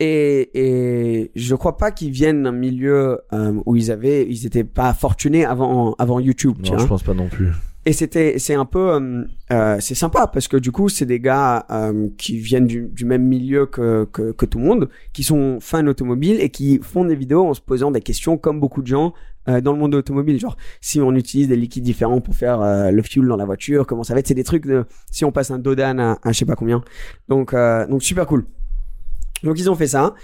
Et, et je crois pas qu'ils viennent d'un milieu euh, où ils avaient, ils étaient pas fortunés avant avant YouTube. tu Non, je pense pas non plus. Et c'était, c'est un peu, euh, c'est sympa parce que du coup, c'est des gars euh, qui viennent du, du même milieu que, que, que tout le monde, qui sont fans automobiles et qui font des vidéos en se posant des questions comme beaucoup de gens euh, dans le monde automobile. Genre, si on utilise des liquides différents pour faire euh, le fuel dans la voiture, comment ça va être C'est des trucs de, si on passe un Dodan à, à je sais pas combien. Donc, euh, donc super cool. Donc ils ont fait ça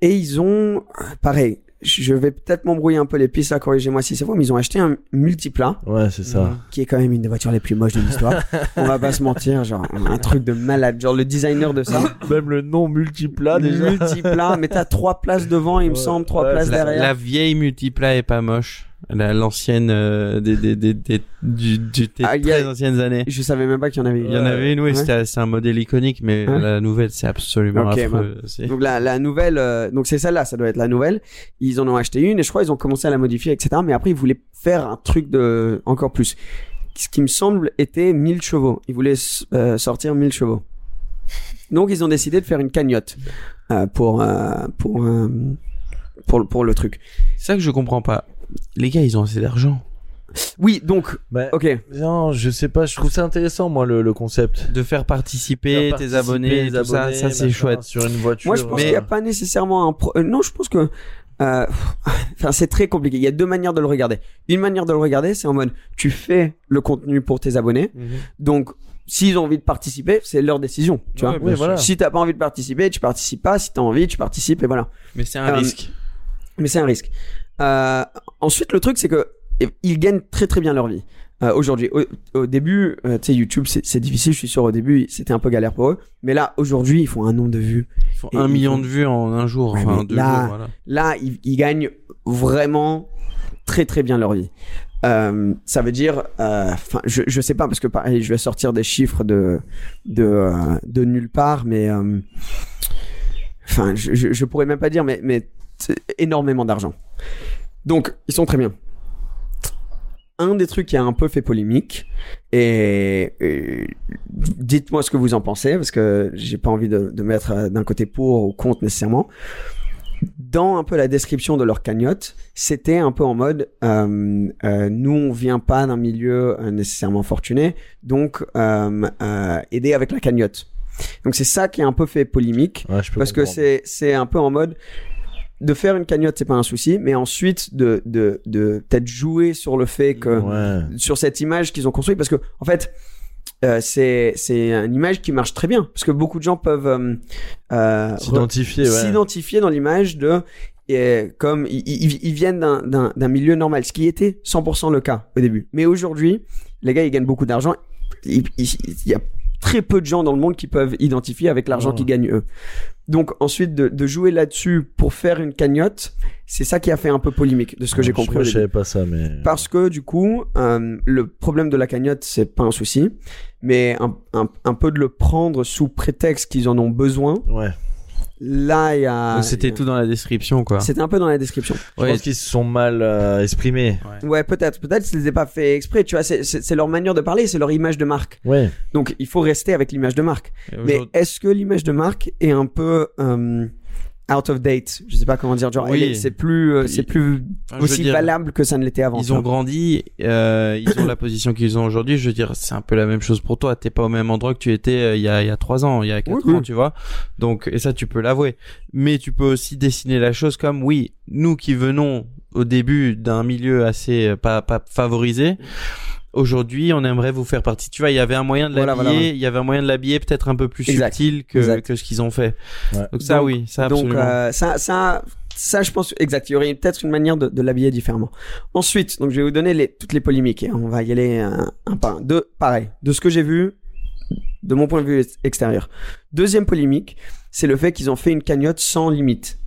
et ils ont, pareil. Je vais peut-être m'embrouiller un peu les pistes, là, corrigez-moi si c'est faux, mais ils ont acheté un multiplat Ouais, c'est ça. qui est quand même une des voitures les plus moches de l'histoire. On va pas se mentir, genre un truc de malade. Genre le designer de ça, Même le nom multiplat déjà. multiplat, mais t'as trois places devant, il me semble, trois ouais, places La, derrière. la vieille multipla est pas moche. La- L'ancienne euh, des, des, des, des, du, du, des Ah, il y a- très anciennes années. Je savais même pas qu'il y en avait. Il y en avait une, oui, Ouais. c'était c'est un modèle iconique, mais Ouais. la nouvelle, c'est absolument Ok, affreux. C'est- Donc la, la nouvelle, euh, donc c'est celle-là, ça doit être la nouvelle. Ils en ont acheté une et je crois ils ont commencé à la modifier, etc. Mais après ils voulaient faire un truc de encore plus. Ce qui me semble était 1000 chevaux. Ils voulaient euh, sortir 1000 chevaux. Donc ils ont décidé de faire une cagnotte euh, pour euh, pour euh, pour pour le truc. C'est ça que je comprends pas. Les gars, ils ont assez d'argent. Oui, donc Bah, ok. Non, je sais pas, je trouve ça intéressant, moi, le, le concept. De faire participer Faire tes abonnés, tout ça, abonnés, ça c'est chouette. Sur une voiture. Moi, je pense Mais- qu'il n'y a pas nécessairement un. Pro... euh, non, je pense que. euh, Enfin, c'est très compliqué. Il y a deux manières de le regarder. Une manière de le regarder, c'est en mode tu fais le contenu pour tes abonnés. Donc, s'ils ont envie de participer, c'est leur décision. Tu Ouais, vois. Oui, voilà. Si t'as pas envie de participer, tu participes pas. Si t'as envie, tu participes et voilà. Mais c'est un Euh, risque. Mais c'est un risque. Euh, ensuite, le truc, c'est que ils gagnent très très bien leur vie. Euh, aujourd'hui, au, au début, euh, tu sais, YouTube, c'est difficile. Je suis sûr, au début, c'était un peu galère pour eux. Mais là, aujourd'hui, ils font un nombre de vues. Ils font un million font- de vues en un jour, Ouais, enfin deux là- jours, voilà. Là, ils, ils gagnent vraiment très très bien leur vie. Euh, ça veut dire, euh, enfin, je je sais pas parce que pareil, je vais sortir des chiffres de de euh, de nulle part, mais euh, enfin, je, je je pourrais même pas dire, mais mais énormément d'argent. Donc, ils sont très bien. Un des trucs qui a un peu fait polémique, et, et dites-moi ce que vous en pensez, parce que j'ai pas envie de, de mettre euh, d'un côté pour ou contre nécessairement. Dans un peu la description de leur cagnotte, c'était un peu en mode euh, euh, nous on vient pas d'un milieu nécessairement fortuné, donc euh, aider avec la cagnotte. Donc c'est ça qui est un peu fait polémique Ouais, parce que c'est c'est un peu en mode de faire une cagnotte c'est pas un souci mais ensuite de de de peut-être jouer sur le fait que Ouais. sur cette image qu'ils ont construite parce que en fait euh, c'est c'est une image qui marche très bien parce que beaucoup de gens peuvent euh, euh, S'identifier, ouais. dans l'image de et comme ils, ils- ils viennent d'un- milieu normal, ce qui était 100% le cas au début. Mais aujourd'hui, les gars, ils gagnent beaucoup d'argent. Il, il- il y a très peu de gens dans le monde qui peuvent identifier avec l'argent qu'ils gagnent eux. Donc ensuite, de, de jouer là-dessus pour faire une cagnotte, c'est ça qui a fait un peu polémique, de ce que j'ai compris. Moi, je savais pas ça, mais. Parce que du coup, euh, le problème de la cagnotte, c'est pas un souci, mais un, un, un peu de le prendre sous prétexte qu'ils en ont besoin. Ouais. Là, il y a. C'était tout dans la description, quoi. C'était un peu dans la description. Je Ouais. pense qu'ils se sont mal euh, exprimés. Ouais, peut-être. Peut-être qu'ils les ai pas fait exprès. Tu vois, c'est- c'est c'est leur manière de parler, c'est leur image de marque. Ouais. Donc, il faut rester avec l'image de marque. Mais est-ce que l'image de marque est un peu, euh, out of date. Je sais pas comment dire. Genre, Oui. c'est plus, euh, c'est plus je aussi dire, valable que ça ne l'était avant. Ils ont grandi, euh, ils ont la position qu'ils ont aujourd'hui. Je veux dire, c'est un peu la même chose pour toi. T'es pas au même endroit que tu étais euh, il y a il y a trois ans, il y a quatre Oui, ans, oui. tu vois. Donc et ça tu peux l'avouer. Mais tu peux aussi dessiner la chose comme oui, nous qui venons au début d'un milieu assez euh, pas pas favorisé. Aujourd'hui, on aimerait vous faire partie. Tu vois, il y avait un moyen de l'habiller, voilà, il y avait un moyen de l'habiller peut-être un peu plus Exact. subtil que, que ce qu'ils ont fait. Ouais. Donc ça, Donc- oui, ça Donc absolument. euh, ça, ça, ça, je pense exact. Il y aurait peut-être une manière de, de l'habiller différemment. Ensuite, donc je vais vous donner les, toutes les polémiques. Et on va y aller un, un par un. Deux, pareil. De ce que j'ai vu, de mon point de vue ex- extérieur. Deuxième polémique, c'est le fait qu'ils ont fait une cagnotte sans limite.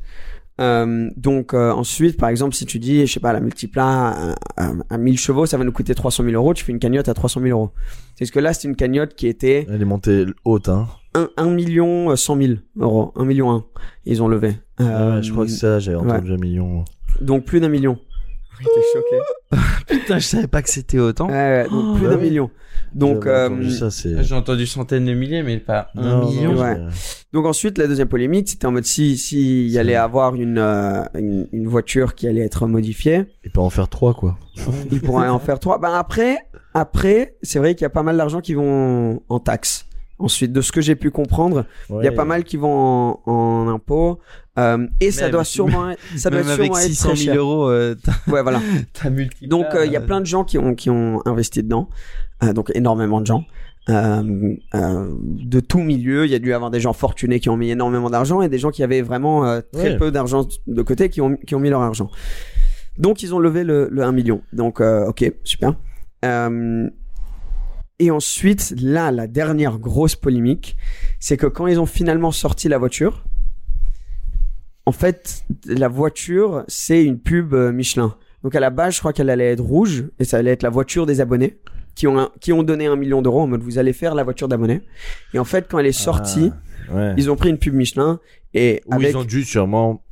Euh, donc euh, ensuite, par exemple, si tu dis, je sais pas, la multipla à, à, à 1000 chevaux, ça va nous coûter 300 000 euros, tu fais une cagnotte à 300 000 euros. C'est ce que là, c'est une cagnotte qui était Elle est montée haute, hein. 1, 1 million euh, 100 000 euros, 1 million 1. Ils ont levé. Euh, ouais, je crois que ça, j'avais entendu un million. donc plus d'un million. Oui, t'es choqué. Putain, je savais pas que c'était autant. Ouais, ouais, donc plus bah d'un million. Donc, J'avais euh, entendu ça, c'est. J'ai entendu centaines de milliers, mais pas un Non, million. non, Ouais. c'est- donc ensuite, la deuxième polémique, c'était en mode si, si il allait avoir une, euh, une, une voiture qui allait être modifiée, Il peut en faire trois, quoi. il pourrait en faire trois. Ben après, après, c'est vrai qu'il y a pas mal d'argent qui vont en taxes. Ensuite, de ce que j'ai pu comprendre, il y a pas mal qui vont en, en impôts. Euh, et ça Même- doit sûrement être, ça doit Même avec être 600 très 000 cher. euros, euh, Ouais, voilà. Donc euh, il y a plein de gens qui ont qui ont investi dedans, Euh, donc énormément de gens. Euh, euh, de tout milieu, il y a dû y avoir des gens fortunés qui ont mis énormément d'argent et des gens qui avaient vraiment euh, très Ouais. peu d'argent de côté qui ont qui ont mis leur argent. Donc ils ont levé le, le 1 million. Donc euh, ok super. Euh, et ensuite là la dernière grosse polémique, c'est que quand ils ont finalement sorti la voiture, en fait la voiture c'est une pub euh, Michelin. Donc à la base, je crois qu'elle allait être rouge et ça allait être la voiture des abonnés qui ont un- qui ont donné un million d'euros en mode vous allez faire la voiture d'abonnés. Et en fait, quand elle est sortie, Ah, ouais. ils ont pris une pub Michelin et Ou avec ils ont dû sûrement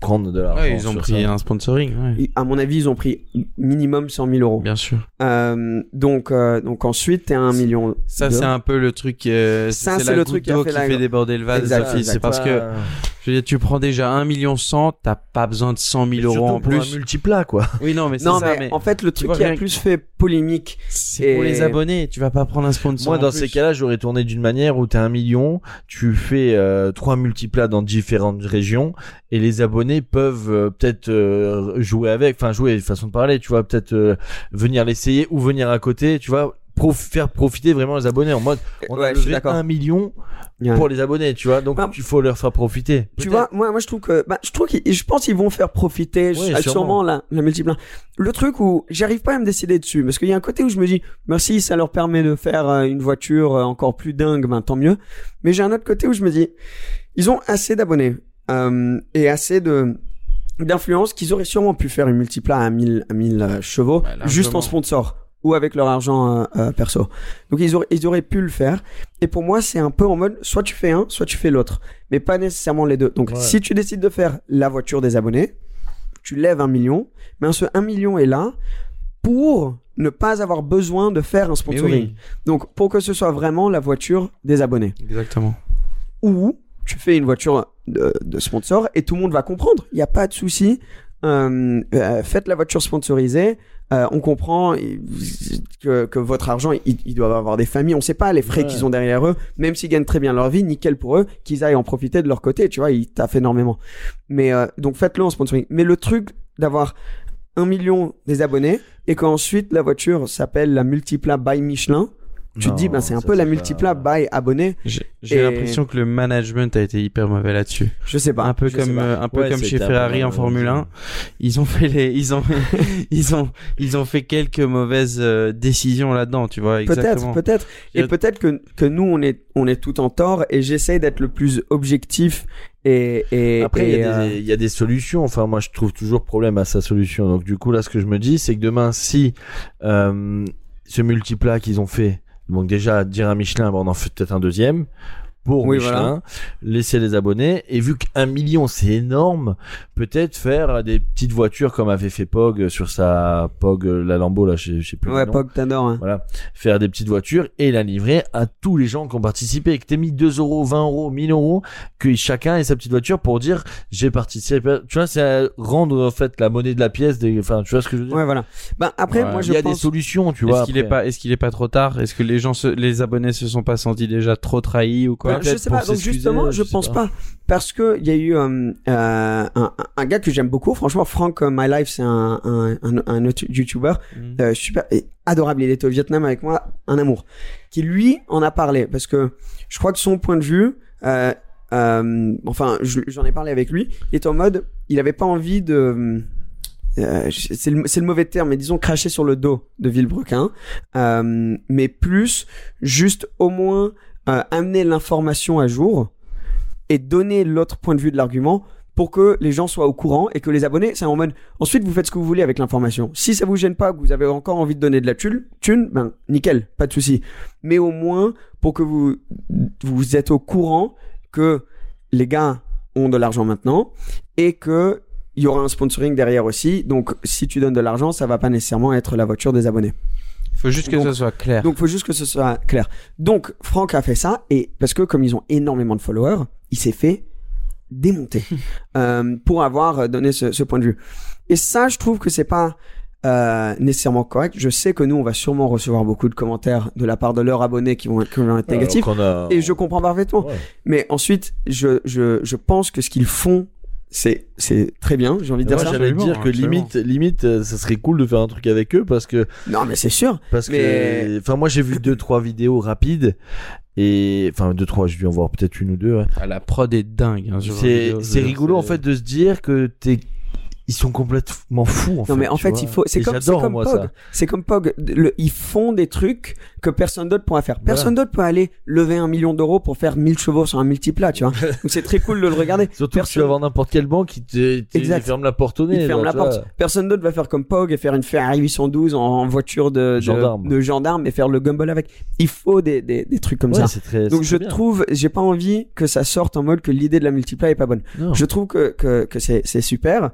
prendre de l'argent. Ouais, ils ont sur pris ça. un sponsoring, ouais. à mon avis, ils ont pris minimum 100 000 euros. Bien sûr. Euh, donc euh, donc ensuite, t'es à un million. Ça, de- c'est un peu le truc. euh, Ça, c'est le truc qui a fait qui la- fait déborder le vase. Exact. C'est parce que, je veux dire, tu prends déjà 1 million 100, t'as pas besoin de 100 000 euros en Un plus. multiplat, quoi. Oui, non, mais c'est Non, ça. mais, Mais en fait, le truc vois, qui a plus fait polémique, c'est pour les abonnés. Tu vas pas prendre un sponsor. Moi, en dans plus. ces cas-là, j'aurais tourné d'une manière où t'as un million, tu fais euh, trois multiplats dans différentes régions, et les abonnés peuvent euh, peut-être euh, jouer avec, enfin jouer, façon de parler, tu vois, peut-être euh, venir l'essayer ou venir à côté, tu vois, prof- faire profiter vraiment les abonnés en mode, on Ouais, a levé un million Ouais. pour les abonnés, tu vois, donc Bah, il faut leur faire profiter. Tu vois, moi, moi, je trouve que, bah, je trouve qu'ils, je pense qu'ils vont faire profiter, Oui, sûrement, sûrement. la, la multiplan. Le truc où j'arrive pas à me décider dessus, parce qu'il y a un côté où je me dis, merci, ça leur permet de faire euh, une voiture euh, encore plus dingue, ben tant mieux. Mais j'ai un autre côté où je me dis, ils ont assez d'abonnés euh, et assez de d'influence qu'ils auraient sûrement pu faire une multipla à 1000 à 1000 euh, chevaux, juste en sponsor ou avec leur argent euh, euh, perso. Donc ils auraient, ils auraient pu le faire. Et pour moi, c'est un peu en mode, soit tu fais un, soit tu fais l'autre. Mais pas nécessairement les deux. Donc Ouais. si tu décides de faire la voiture des abonnés, tu lèves un million. Mais ce 1 million est là pour ne pas avoir besoin de faire un sponsoring. oui, Donc pour que ce soit vraiment la voiture des abonnés. exactement. Ou tu fais une voiture de, de sponsor et tout le monde va comprendre. Il n'y a pas de souci. Euh, euh, faites la voiture sponsorisée. Euh, on comprend que, que votre argent, ils, ils doivent avoir des familles. On sait pas les frais Ouais. qu'ils ont derrière eux. Même s'ils gagnent très bien leur vie, nickel pour eux, qu'ils aillent en profiter de leur côté. Tu vois, ils taffent énormément. Mais euh, donc faites-le en sponsoring. Mais le truc d'avoir un million des abonnés et qu'ensuite la voiture s'appelle la Multipla by Michelin, tu te dis, ben c'est un peu la Multipla pas- by abonné. J'ai Et- l'impression que le management a été hyper mauvais là-dessus. Je sais pas. un peu comme pas. euh, un peu Ouais, comme chez Ferrari en mal, Formule ouais. 1 ils ont fait les ils ont ils ont ils ont fait quelques mauvaises euh, décisions là-dedans tu vois Peut-être, exactement peut-être. Et peut-être que, que nous, on est, on est tout en tort et j'essaie d'être le plus objectif et, et, Après, il y, a euh, des- il y a des solutions. Enfin, moi, je trouve toujours problème à sa solution. Donc, du coup, là, ce que je me dis, c'est que demain, si euh, ce multiplat qu'ils ont fait, donc déjà dire à Michelin, on en fait peut-être un deuxième, pour Oui, Michelin, voilà. laisser les abonnés. Et vu qu'un million c'est énorme, peut-être faire des petites voitures comme avait fait Pog sur sa Pog la Lambo là, je sais- je sais plus. Ouais. Pog, t'adores. hein. Voilà, faire des petites voitures et la livrer à tous les gens qui ont participé. Et que t'aies mis 2 euros, 20 euros, 1000 euros, que chacun ait sa petite voiture pour dire j'ai participé. Tu vois, c'est à rendre en fait la monnaie de la pièce. Des... Enfin, tu vois ce que je veux dire? Ouais, voilà. Ben, après, Ouais. moi, Il je y a pense... des solutions, tu vois. Est-ce qu'il est pas, est-ce qu'il est pas trop tard? Est-ce que les gens, se, les abonnés se sont pas sentis déjà trop trahis ou quoi? Je sais pas. Donc justement, je je pense pas. pas. parce que il y a eu euh, euh, un, un gars que j'aime beaucoup. Franchement, Frank euh, My Life, c'est un, un, un, un autre YouTuber euh, super et adorable. Il était au Vietnam avec moi, un amour. Qui lui en a parlé parce que je crois que son point de vue. Enfin, je- j'en ai parlé avec lui. Il était en mode, il avait pas envie de. euh, c'est le, le mauvais terme, mais disons cracher sur le dos de Villebrequin, euh, mais plus juste au moins euh, amener l'information à jour et donner l'autre point de vue de l'argument pour que les gens soient au courant et que les abonnés, c'est en mode, ensuite vous faites ce que vous voulez avec l'information. Si ça vous gêne pas, que vous avez encore envie de donner de la thune, thune ben nickel, pas de souci. Mais au moins pour que vous vous êtes au courant que les gars ont de l'argent maintenant et que il y aura un sponsoring derrière aussi. Donc si tu donnes de l'argent, ça va pas nécessairement être la voiture des abonnés. Il faut juste que Donc- ça soit clair. Donc, faut juste que ce soit clair. Donc, Franck a fait ça et parce que comme ils ont énormément de followers, il s'est fait démonter euh, pour avoir donné ce, ce point de vue. Et ça, je trouve que c'est pas euh, nécessairement correct. Je sais que nous, on va sûrement recevoir beaucoup de commentaires de la part de leurs abonnés qui vont, qui vont être négatifs. Qu'on a- Et je comprends parfaitement. Ouais. Mais ensuite, je, je, je pense que ce qu'ils font, c'est, c'est très bien. J'ai envie de dire Moi, ça. j'allais absolument, dire que absolument. limite, limite, euh, ça serait cool de faire un truc avec eux parce que, Non, mais c'est sûr. parce Mais- que, enfin, moi, j'ai vu deux, trois vidéos rapides et, enfin, deux, trois, je dû en voir peut-être une ou deux. ouais. Ah, la prod est dingue. hein, C'est, c'est rigolo, en fait, de se dire que t'es, ils sont complètement fous, en fait. Non mais en fait vois. il faut c'est comme c'est j'adore, comme moi, Pog ça. c'est comme Pog Le- ils font des trucs que personne d'autre pourra faire. Personne d'autre peut aller lever un million d'euros pour faire 1000 chevaux sur un multiplat tu vois. Donc c'est très cool de le regarder. Surtout que tu Personne- vas voir n'importe quelle banque qui te, ferme la porte au nez. il ferme la vois. porte. personne d'autre va faire comme Pog et faire une Ferrari 812 en, en voiture de, de Gendarme. de gendarme et faire le gumball avec. Il faut des, des, des trucs comme Ouais, ça. très, donc je trouve j'ai pas envie que ça sorte en mode que l'idée de la multiplat est pas bonne. Non. je trouve que que, que c'est c'est super.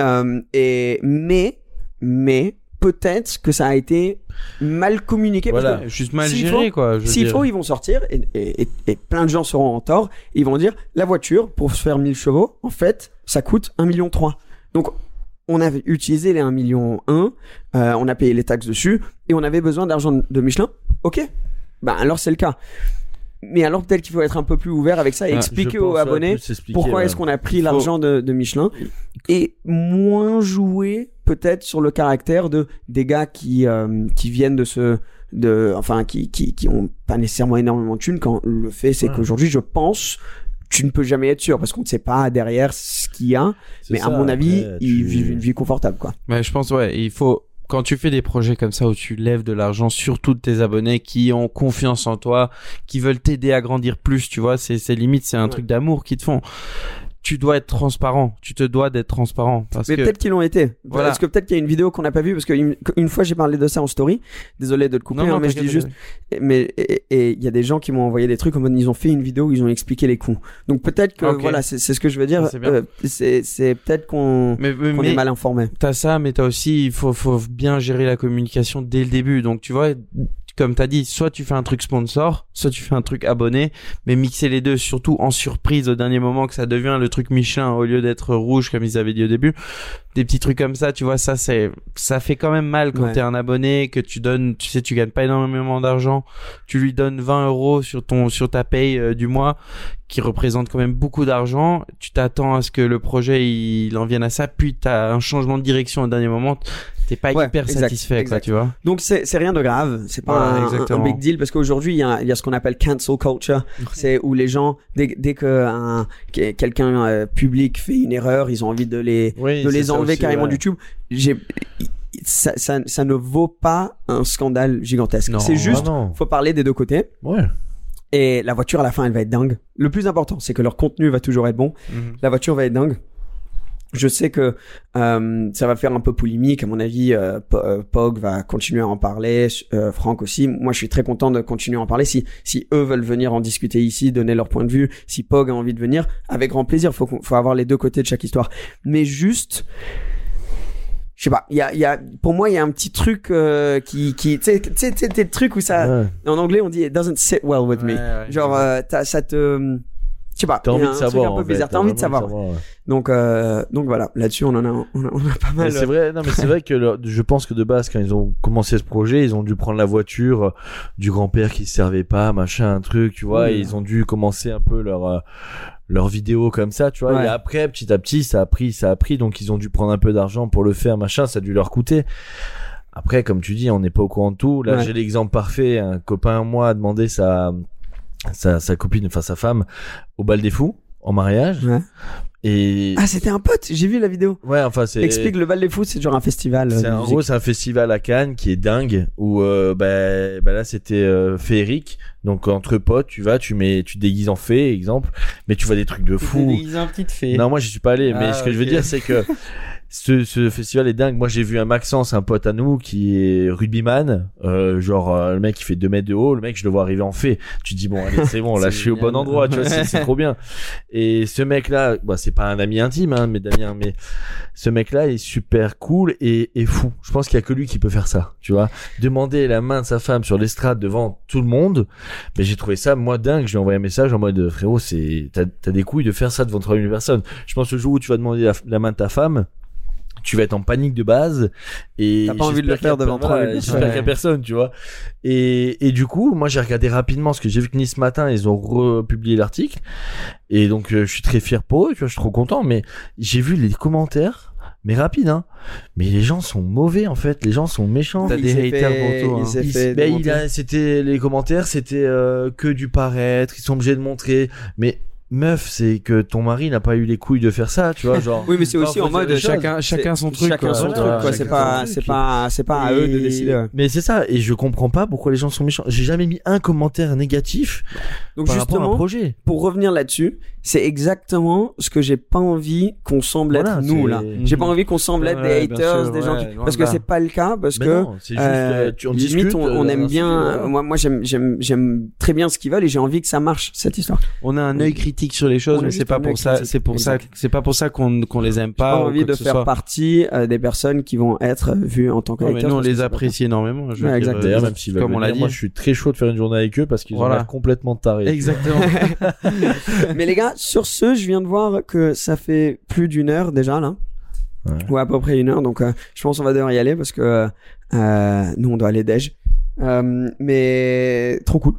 Euh, et mais mais peut-être que ça a été mal communiqué parce Voilà. que Juste mal géré, faut- quoi. S'il faut, ils vont sortir et, et, et- et plein de gens seront en tort. Ils vont dire la voiture pour se faire 1000 chevaux, en fait, ça coûte 1 million 3. Donc on avait utilisé les 1 million 1, euh, on a payé les taxes dessus et on avait besoin d'argent de Michelin. OK. Ben alors c'est le cas. Mais alors peut-être qu'il faut être un peu plus ouvert avec ça et Ah, expliquer aux abonnés pourquoi est-ce qu'on a pris l'argent de, de Michelin et moins jouer peut-être sur le caractère de des gars qui euh, qui viennent de ce de enfin qui qui qui ont pas nécessairement énormément de thunes quand le fait c'est qu'aujourd'hui je pense tu ne peux jamais être sûr parce qu'on ne sait pas derrière ce qu'il y a. Mais à mon avis ils tu- vivent une vie confortable quoi. Ouais, je pense, ouais, il faut, quand tu fais des projets comme ça où tu lèves de l'argent, surtout de tes abonnés qui ont confiance en toi, qui veulent t'aider à grandir plus, tu vois, c'est, limite, c'est un Ouais. truc d'amour qu'ils te font. Tu dois être transparent. Tu te dois d'être transparent. Parce mais que, peut-être qu'ils l'ont été Voilà. parce que peut-être qu'il y a une vidéo qu'on n'a pas vue? Parce qu'une une fois j'ai parlé de ça en story désolé de te couper non, non, hein, mais je dis juste mais et il y a des gens qui m'ont envoyé des trucs en mode ils ont fait une vidéo où ils ont expliqué les coûts donc peut-être que voilà c'est ce que je veux dire C'est. Euh, peut-être qu'on mais est mal informé t'as ça, mais t'as aussi, il faut, faut bien gérer la communication dès le début. Donc, tu vois, comme t'as dit, soit tu fais un truc sponsor, soit tu fais un truc abonné, mais mixer les deux, surtout en surprise au dernier moment que ça devient le truc Michelin au lieu d'être rouge comme ils avaient dit au début. Des petits trucs comme ça, tu vois, ça c'est, ça fait quand même mal quand Ouais. t'es un abonné, que tu donnes, tu sais, tu gagnes pas énormément d'argent, tu lui donnes 20 euros sur ton, sur ta paye euh, du mois, qui représente quand même beaucoup d'argent. Tu t'attends à ce que le projet il en vienne à ça, puis t'as un changement de direction au dernier moment. T'es pas Ouais, hyper exact, satisfait, quoi, exact. tu vois. donc c'est c'est rien de grave c'est pas un- big deal parce qu'aujourd'hui il y a il y a ce qu'on appelle cancel culture c'est où les gens dès dès que un que- quelqu'un euh, public fait une erreur ils ont envie de les Oui, de les enlever aussi, carrément ouais. du tube j'ai ça, ça, ça ne vaut pas un scandale gigantesque c'est juste Ah non. faut parler des deux côtés Ouais. Et la voiture, à la fin, elle va être dingue. Le plus important, c'est que leur contenu va toujours être bon. La voiture va être dingue. Je sais que euh, ça va faire un peu polémique. À mon avis, euh, euh, Pog va continuer à en parler, euh, Franck aussi. Moi, je suis très content de continuer à en parler. Si, si eux veulent venir en discuter ici, donner leur point de vue, si Pog a envie de venir, avec grand plaisir. Faut, faut avoir les deux côtés de chaque histoire. Mais juste, je sais pas. Il y a, y a, pour moi, il y a un petit truc euh, qui, qui, tu sais, le truc où ça, Ouais. en anglais, on dit it doesn't sit well with me. Genre, euh, ça te, je sais pas. T'as envie de savoir. un peu. T'as envie de savoir. ouais. Donc, euh, donc voilà. Là-dessus, on en a, on a, on a pas mal. c'est vrai, non mais c'est vrai que je pense que de base quand ils ont commencé ce projet, ils ont dû prendre la voiture euh, du grand-père qui se servait pas, machin, un truc, tu vois, Oui. et ils ont dû commencer un peu leur euh, leur vidéo comme ça, tu vois. Ouais. Et après, petit à petit, ça a pris, ça a pris, donc ils ont dû prendre un peu d'argent pour le faire, machin, ça a dû leur coûter. Après, comme tu dis, on n'est pas au courant de tout. Là, Ouais. j'ai l'exemple parfait. Un copain à moi a demandé sa sa, sa copine, enfin sa femme, au bal des fous en mariage. Ouais. Et Ah, c'était un pote. J'ai vu la vidéo. ouais, enfin c'est Explique le bal des fous, c'est genre un festival. euh, c'est en gros, c'est un festival à Cannes qui est dingue où euh, bah, bah là c'était euh, féerique. Donc entre potes, tu vas, tu mets, tu te déguises en fée, exemple, mais tu vois des trucs de fou. un petite fée. Non, moi j'y suis pas allé, mais Ah, ce que je veux dire c'est que ce, ce festival est dingue. Moi j'ai vu un Maxence, un pote à nous qui est rugbyman, euh, genre euh, le mec qui fait 2 mètres de haut, le mec je le vois arriver en fée. Tu te dis bon allez c'est bon, là je suis au bon endroit, tu vois, c'est c'est trop bien. Et ce mec là, bah c'est pas un ami intime, hein, mais Damien, mais ce mec là est super cool et, et fou. Je pense qu'il y a que lui qui peut faire ça, tu vois. Demander la main de sa femme sur l'estrade devant tout le monde, mais j'ai trouvé ça moi dingue. Je lui ai envoyé un message en mode frérot, c'est t'as t'as des couilles de faire ça devant 3000 personnes. Je pense que le jour où tu vas demander la, la main de ta femme, tu vas être en panique de base et T'as pas envie de le faire devant 3000 J'espère qu'il y a personne, tu vois. Et, et du coup, moi j'ai regardé rapidement parce que j'ai vu que Nice matin ils ont republié l'article et donc euh, je suis très fier pour eux, tu vois, je suis trop content. Mais j'ai vu les commentaires. Mais rapide, hein. Mais les gens sont mauvais, en fait. Les gens sont méchants. T'as des haters fait- pour toi, il hein. Il- ben, il a, c'était les commentaires, c'était euh, que du paraître. Ils sont obligés de montrer. Mais meuf, c'est que ton mari n'a pas eu les couilles de faire ça, tu vois, genre. Oui, mais c'est aussi en mode chacun, chacun son truc. Chacun quoi. son Voilà, truc, quoi. chacun C'est pas, c'est pas, c'est pas à eux de décider. ouais. Mais c'est ça, et je comprends pas pourquoi les gens sont méchants. J'ai jamais mis un commentaire négatif Donc par rapport à un justement, projet. pour revenir là-dessus, c'est exactement ce que j'ai pas envie qu'on semble Voilà, être nous là. J'ai pas envie qu'on semble être Ouais, des haters, sûr, des gens qui... parce que c'est pas le cas parce Mais que non, c'est juste, euh, euh, limite on, on euh, aime bien. Moi, moi j'aime, j'aime, j'aime très bien ce qu'ils veulent et j'ai envie que ça marche cette histoire. On a un œil critique sur les On choses, mais c'est pas pour ça, c'est pour ça, c'est pas pour ça qu'on qu'on les aime J'ai pas. pas ou envie de faire soit. partie euh, des personnes qui vont être vues en tant que Non, mais haters nous on les pas apprécie énormément. Je veux Ouais, dire, euh, D'ailleurs, même veulent comme on l'a dit. moi je suis très chaud de faire une journée avec eux parce qu'ils Voilà. ont l'air complètement tarés. Exactement. Mais les gars, sur ce, je viens de voir que ça fait plus d'une heure déjà là. Ouais. Ou à peu près une heure, donc euh, je pense qu'on va devoir y aller parce que euh, nous on doit aller déj. Euh, mais trop cool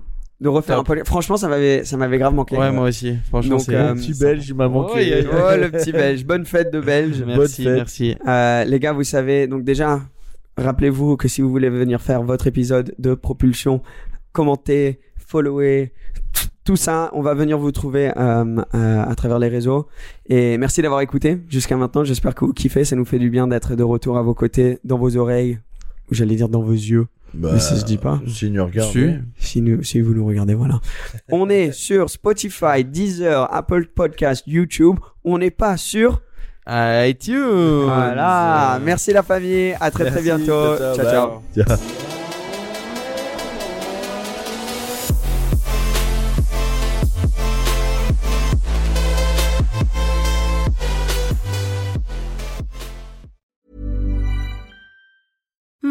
de refaire Top. un peu. Franchement, ça m'avait ça m'avait grave manqué. Ouais, moi aussi. Franchement, Donc, c'est euh, Un petit belge, il m'a manqué. Oh, a- Oh le petit belge, bonne fête de belge. Merci, fête. merci. Euh, les gars, vous savez, donc déjà, rappelez-vous que si vous voulez venir faire votre épisode de propulsion, commentez, followez, tout ça, on va venir vous trouver euh, euh, à travers les réseaux. Et merci d'avoir écouté jusqu'à maintenant. J'espère que vous kiffez. Ça nous fait du bien d'être de retour à vos côtés, dans vos oreilles, ou j'allais dire dans vos yeux. Bah, Mais ça se dit pas. Si nous regarde. Si. Si, nous, si vous nous regardez, voilà. On est sur Spotify, Deezer, Apple Podcast, YouTube. On n'est pas sur. iTunes. Voilà. Merci la famille. À très très bientôt. ciao, ciao. ciao.